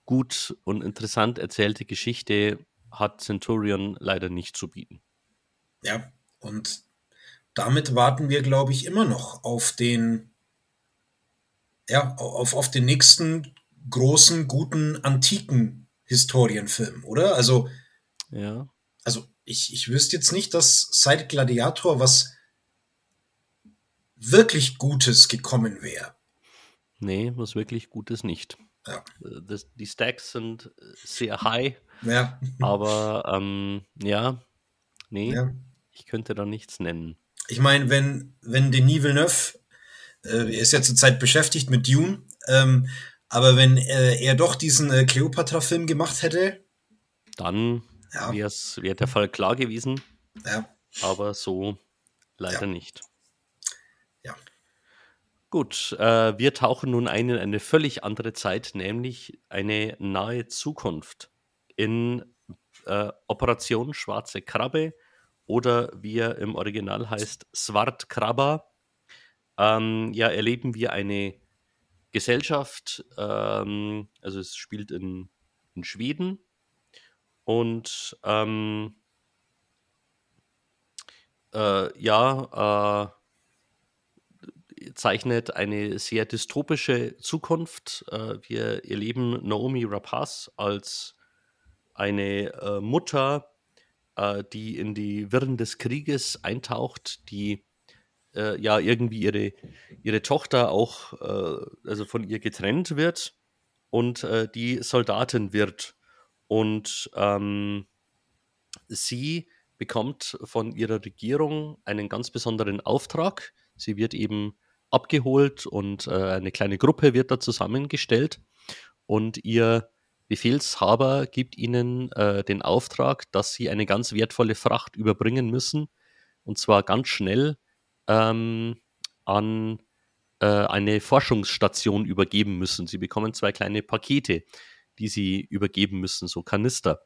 gut und interessant erzählte Geschichte hat Centurion leider nicht zu bieten. Ja, und damit warten wir, glaube ich, immer noch auf den, ja, auf, auf den nächsten großen, guten, antiken Historienfilm, oder? Also, ja. Also, ich, ich wüsste jetzt nicht, dass seit Gladiator was wirklich Gutes gekommen wäre. Nee, was wirklich Gutes nicht. Ja. Äh, das, die Stacks sind äh, sehr high. Ja. Aber ähm, ja, nee, ja. ich könnte da nichts nennen. Ich meine, wenn, wenn Denis Villeneuve, äh, er ist ja zurzeit beschäftigt mit Dune, ähm, aber wenn äh, er doch diesen äh, Cleopatra-Film gemacht hätte, dann ja. wäre der Fall klar gewesen. Ja. Aber so leider ja. nicht. Ja. Gut, äh, wir tauchen nun ein in eine völlig andere Zeit, nämlich eine nahe Zukunft in äh, Operation Schwarze Krabbe oder wie er im Original heißt, Swart Krabba. Ähm, ja, erleben wir eine Gesellschaft, ähm, also es spielt in, in Schweden und ähm, äh, ja, äh, zeichnet eine sehr dystopische Zukunft. Äh, wir erleben Naomi Rapaz als eine äh, Mutter, äh, die in die Wirren des Krieges eintaucht, die äh, ja irgendwie ihre, ihre Tochter auch äh, also von ihr getrennt wird und äh, die Soldatin wird. Und ähm, sie bekommt von ihrer Regierung einen ganz besonderen Auftrag. Sie wird eben abgeholt und äh, eine kleine Gruppe wird da zusammengestellt. Und ihr Befehlshaber gibt ihnen äh, den Auftrag, dass sie eine ganz wertvolle Fracht überbringen müssen. Und zwar ganz schnell ähm, an äh, eine Forschungsstation übergeben müssen. Sie bekommen zwei kleine Pakete, die sie übergeben müssen, so Kanister.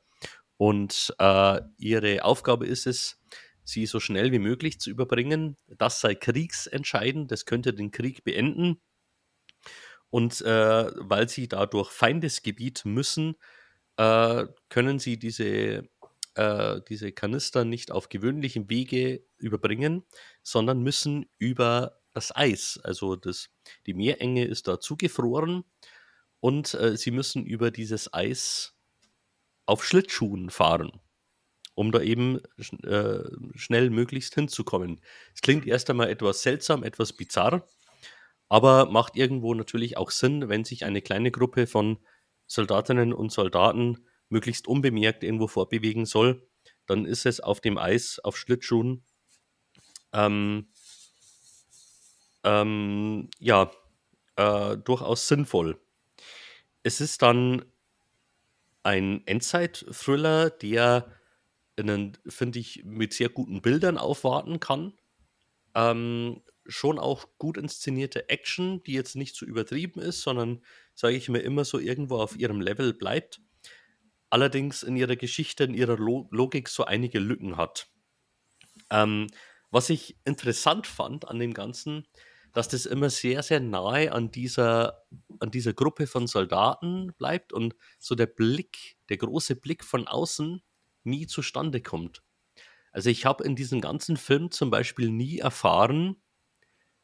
Und äh, ihre Aufgabe ist es, sie so schnell wie möglich zu überbringen. Das sei kriegsentscheidend, das könnte den Krieg beenden. Und äh, weil sie da durch Feindesgebiet müssen, äh, können sie diese äh, diese Kanister nicht auf gewöhnlichem Wege überbringen, sondern müssen über das Eis. Also das, die Meerenge ist da zugefroren und äh, sie müssen über dieses Eis auf Schlittschuhen fahren, um da eben äh, schnell möglichst hinzukommen. Es klingt erst einmal etwas seltsam, etwas bizarr, aber macht irgendwo natürlich auch Sinn, wenn sich eine kleine Gruppe von Soldatinnen und Soldaten möglichst unbemerkt irgendwo vorbewegen soll, dann ist es auf dem Eis, auf Schlittschuhen, ähm, ähm, ja, äh, durchaus sinnvoll. Es ist dann ein Endzeit-Thriller, der finde ich, mit sehr guten Bildern aufwarten kann. Ähm, schon auch gut inszenierte Action, die jetzt nicht zu so übertrieben ist, sondern, sage ich mir, immer so irgendwo auf ihrem Level bleibt allerdings in ihrer Geschichte, in ihrer Logik so einige Lücken hat. Ähm, was ich interessant fand an dem Ganzen, dass das immer sehr, sehr nahe an dieser, an dieser Gruppe von Soldaten bleibt und so der Blick, der große Blick von außen nie zustande kommt. Also ich habe in diesem ganzen Film zum Beispiel nie erfahren,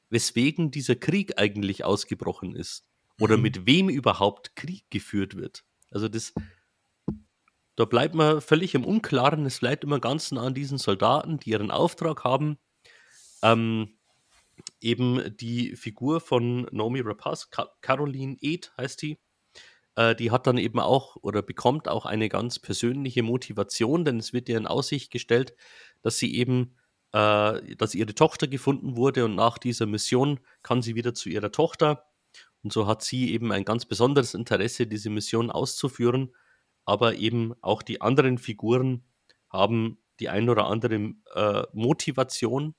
weswegen dieser Krieg eigentlich ausgebrochen ist oder mhm. mit wem überhaupt Krieg geführt wird. Also das da bleibt man völlig im Unklaren. Es bleibt immer ganz nah an diesen Soldaten, die ihren Auftrag haben. Ähm, eben die Figur von Naomi Rapaz, Caroline Ed heißt die, äh, die hat dann eben auch oder bekommt auch eine ganz persönliche Motivation, denn es wird ihr in Aussicht gestellt, dass sie eben, äh, dass ihre Tochter gefunden wurde und nach dieser Mission kann sie wieder zu ihrer Tochter. Und so hat sie eben ein ganz besonderes Interesse, diese Mission auszuführen aber eben auch die anderen Figuren haben die ein oder andere äh, Motivation.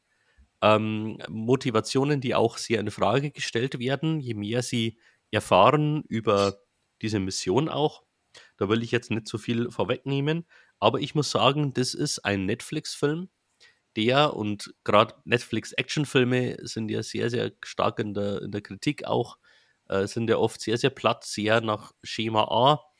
Ähm, Motivationen, die auch sehr in Frage gestellt werden, je mehr sie erfahren über diese Mission auch. Da will ich jetzt nicht so viel vorwegnehmen, aber ich muss sagen, das ist ein Netflix-Film, der und gerade Netflix-Actionfilme sind ja sehr, sehr stark in der, in der Kritik auch, äh, sind ja oft sehr, sehr platt, sehr nach Schema A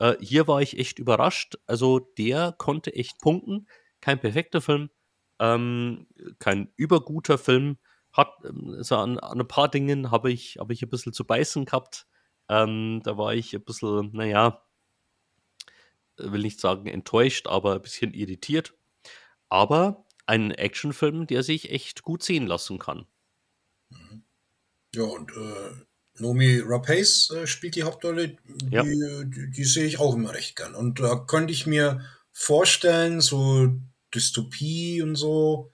Äh, hier war ich echt überrascht. Also der konnte echt punkten. Kein perfekter Film, ähm, kein überguter Film. Hat also an, an ein paar Dingen habe ich, hab ich ein bisschen zu beißen gehabt. Ähm, da war ich ein bisschen, naja, will nicht sagen enttäuscht, aber ein bisschen irritiert. Aber ein Actionfilm, der sich echt gut sehen lassen kann. Ja, und äh, Nomi Rapace äh, spielt die Hauptrolle. Die, Ja. die, die sehe ich auch immer recht gern. Und da könnte ich mir vorstellen, so Dystopie und so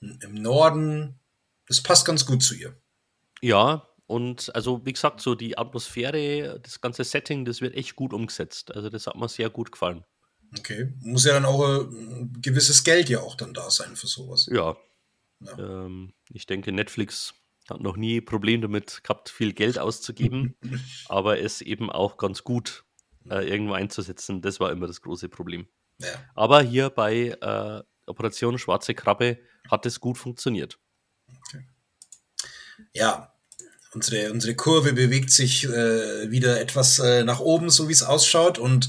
im Norden, das passt ganz gut zu ihr. Ja, und also wie gesagt, so die Atmosphäre, das ganze Setting, das wird echt gut umgesetzt. Also das hat mir sehr gut gefallen. Okay. Muss ja dann auch äh, ein gewisses Geld ja auch dann da sein für sowas. Ja. Ja. Ähm, ich denke, Netflix hat noch nie Problem damit gehabt, viel Geld auszugeben, aber es eben auch ganz gut äh, irgendwo einzusetzen. Das war immer das große Problem. Ja. Aber hier bei äh, Operation Schwarze Krabbe hat es gut funktioniert. ja, unsere, unsere Kurve bewegt sich äh, wieder etwas äh, nach oben, so wie es ausschaut. Und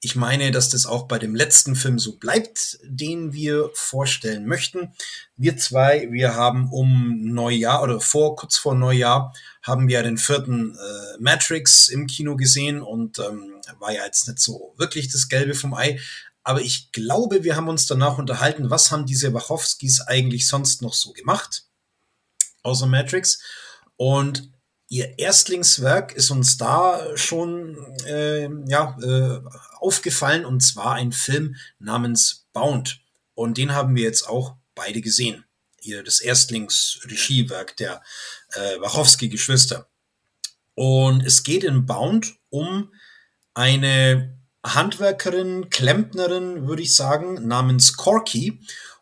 ich meine, dass das auch bei dem letzten Film so bleibt, den wir vorstellen möchten. Wir zwei, wir haben um Neujahr oder vor, kurz vor Neujahr, haben wir den vierten äh, Matrix im Kino gesehen und ähm, war ja jetzt nicht so wirklich das Gelbe vom Ei. Aber ich glaube, wir haben uns danach unterhalten, was haben diese Wachowskis eigentlich sonst noch so gemacht, außer Matrix. Und ihr Erstlingswerk ist uns da schon äh, ja, äh, aufgefallen, und zwar ein Film namens Bound. Und den haben wir jetzt auch beide gesehen. Ihr das Erstlingsregiewerk der äh, Wachowski-Geschwister. Und es geht in Bound um eine Handwerkerin, Klempnerin, würde ich sagen, namens Corky.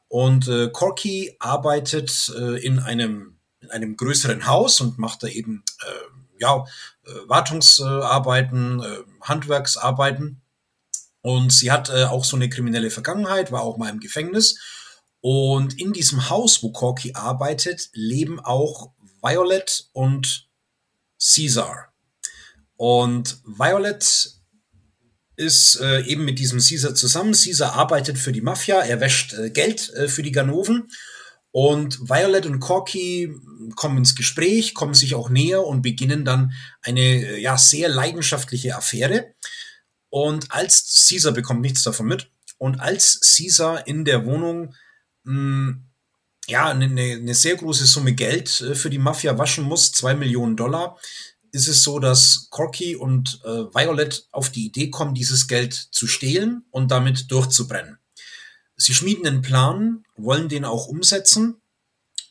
Und äh, Corky arbeitet äh, in einem, in einem größeren Haus und macht da eben äh, ja, äh, Wartungsarbeiten, äh, Handwerksarbeiten. Und sie hat äh, auch so eine kriminelle Vergangenheit, war auch mal im Gefängnis. Und in diesem Haus, wo Corky arbeitet, leben auch Violet und Caesar. Und Violet ist äh, eben mit diesem Caesar zusammen. Caesar arbeitet für die Mafia, er wäscht äh, Geld äh, für die Ganoven. Und Violet und Corky kommen ins Gespräch, kommen sich auch näher und beginnen dann eine äh, ja, sehr leidenschaftliche Affäre. Und als Caesar bekommt nichts davon mit. Und als Caesar in der Wohnung mh, ja, eine, eine sehr große Summe Geld äh, für die Mafia waschen muss, zwei Millionen Dollar, ist es so, dass Corky und äh, Violet auf die Idee kommen, dieses Geld zu stehlen und damit durchzubrennen. Sie schmieden einen Plan, wollen den auch umsetzen.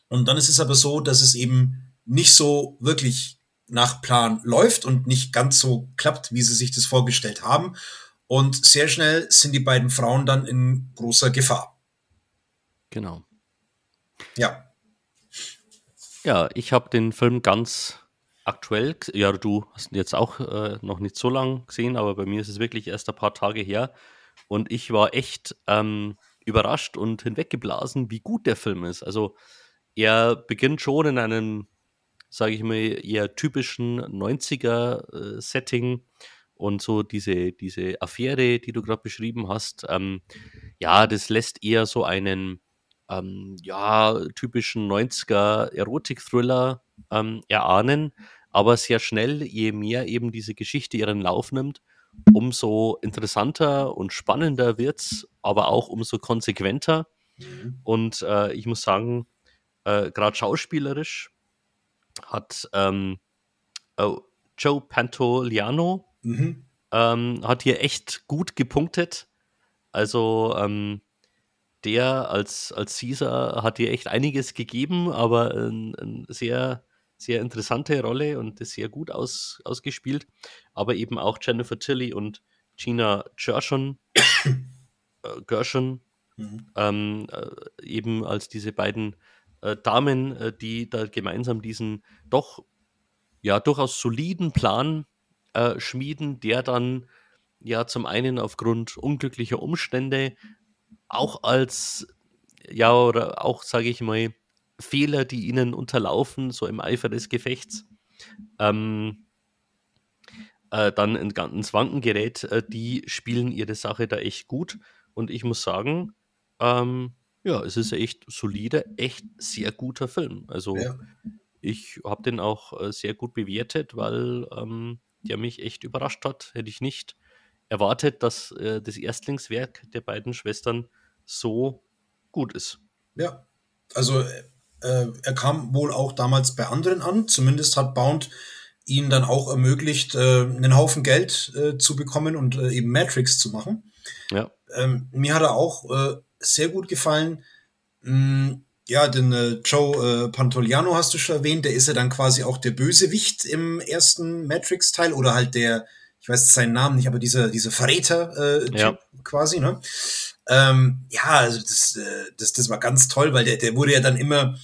Und dann ist es aber so, dass es eben nicht so wirklich nach Plan läuft und nicht ganz so klappt, wie sie sich das vorgestellt haben. Und sehr schnell sind die beiden Frauen dann in großer Gefahr. Genau. Ja, Ja, ich habe den Film ganz aktuell, ja, du hast ihn jetzt auch äh, noch nicht so lang gesehen, aber bei mir ist es wirklich erst ein paar Tage her. Und ich war echt ähm, überrascht und hinweggeblasen, wie gut der Film ist. Also er beginnt schon in einem, sage ich mal, eher typischen 90er-Setting und so diese, diese Affäre, die du gerade beschrieben hast, ähm, ja, das lässt eher so einen ähm, ja, typischen 90er Erotik-Thriller ähm, erahnen, aber sehr schnell, je mehr eben diese Geschichte ihren Lauf nimmt, umso interessanter und spannender wird's, aber auch umso konsequenter. Und äh, ich muss sagen, äh, gerade schauspielerisch hat ähm, äh, Joe Pantoliano mhm. ähm, hat hier echt gut gepunktet. Also ähm, der als, als Caesar hat hier echt einiges gegeben, aber eine ein sehr, sehr interessante Rolle und ist sehr gut aus, ausgespielt. Aber eben auch Jennifer Tilly und Gina Gershon, äh, Gershon Mhm. ähm, äh, eben als diese beiden äh, Damen, äh, die da gemeinsam diesen doch ja durchaus soliden Plan äh, schmieden, der dann ja zum einen aufgrund unglücklicher Umstände auch als ja oder auch sage ich mal Fehler, die ihnen unterlaufen, so im Eifer des Gefechts, ähm, äh, dann ins Wanken gerät, äh, die spielen ihre Sache da echt gut. Und ich muss sagen, ähm, ja, es ist echt solider, echt sehr guter Film. Also ja. ich habe den auch äh, sehr gut bewertet, weil ähm, der mich echt überrascht hat. Hätte ich nicht erwartet, dass äh, das Erstlingswerk der beiden Schwestern so gut ist. Ja, also äh, er kam wohl auch damals bei anderen an. Zumindest hat Bound ihn dann auch ermöglicht, äh, einen Haufen Geld äh, zu bekommen und äh, eben Matrix zu machen. Ja. Ähm, mir hat er auch äh, sehr gut gefallen. Mm, ja, den äh, Joe äh, Pantoliano hast du schon erwähnt. Der ist ja dann quasi auch der Bösewicht im ersten Matrix-Teil oder halt der, ich weiß seinen Namen nicht, aber dieser, dieser Verräter äh, ja. quasi, ne? Ähm, ja, also das, äh, das, das war ganz toll, weil der, der wurde ja dann immer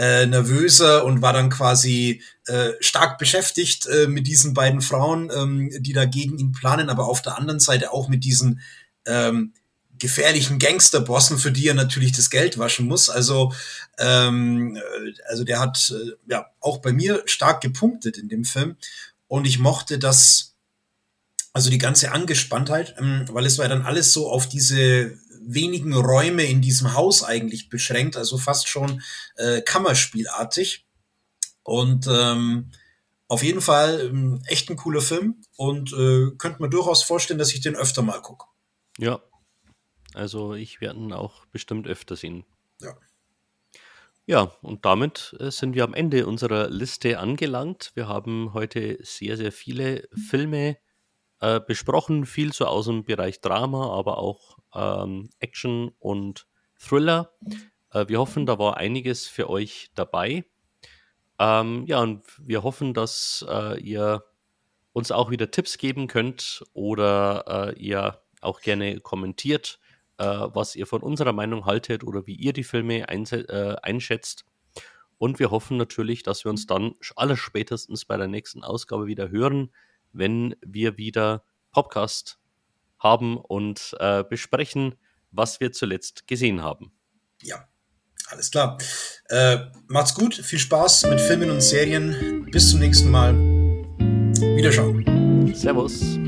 äh, nervöser und war dann quasi äh, stark beschäftigt äh, mit diesen beiden Frauen, ähm, die da gegen ihn planen, aber auf der anderen Seite auch mit diesen ähm, gefährlichen Gangsterbossen, für die er natürlich das Geld waschen muss. Also, ähm, äh, also der hat äh, ja auch bei mir stark gepunktet in dem Film. Und ich mochte das, also die ganze Angespanntheit, ähm, weil es war dann alles so auf diese wenigen Räume in diesem Haus eigentlich beschränkt, also fast schon äh, Kammerspielartig. Und ähm, auf jeden Fall ähm, echt ein cooler Film und äh, könnte mir durchaus vorstellen, dass ich den öfter mal gucke. Ja, also ich werde ihn auch bestimmt öfter sehen. Ja. Ja, und damit äh, sind wir am Ende unserer Liste angelangt. Wir haben heute sehr, sehr viele Filme äh, besprochen, viel so aus dem Bereich Drama, aber auch ähm, Action und Thriller. Äh, wir hoffen, da war einiges für euch dabei. Ähm, ja, und wir hoffen, dass äh, ihr uns auch wieder Tipps geben könnt oder äh, ihr auch gerne kommentiert, äh, was ihr von unserer Meinung haltet oder wie ihr die Filme äh, einschätzt. Und wir hoffen natürlich, dass wir uns dann aller spätestens bei der nächsten Ausgabe wieder hören wenn wir wieder Podcast haben und äh, besprechen, was wir zuletzt gesehen haben. Ja, alles klar. Äh, macht's gut, viel Spaß mit Filmen und Serien. Bis zum nächsten Mal. Wiederschauen. Servus.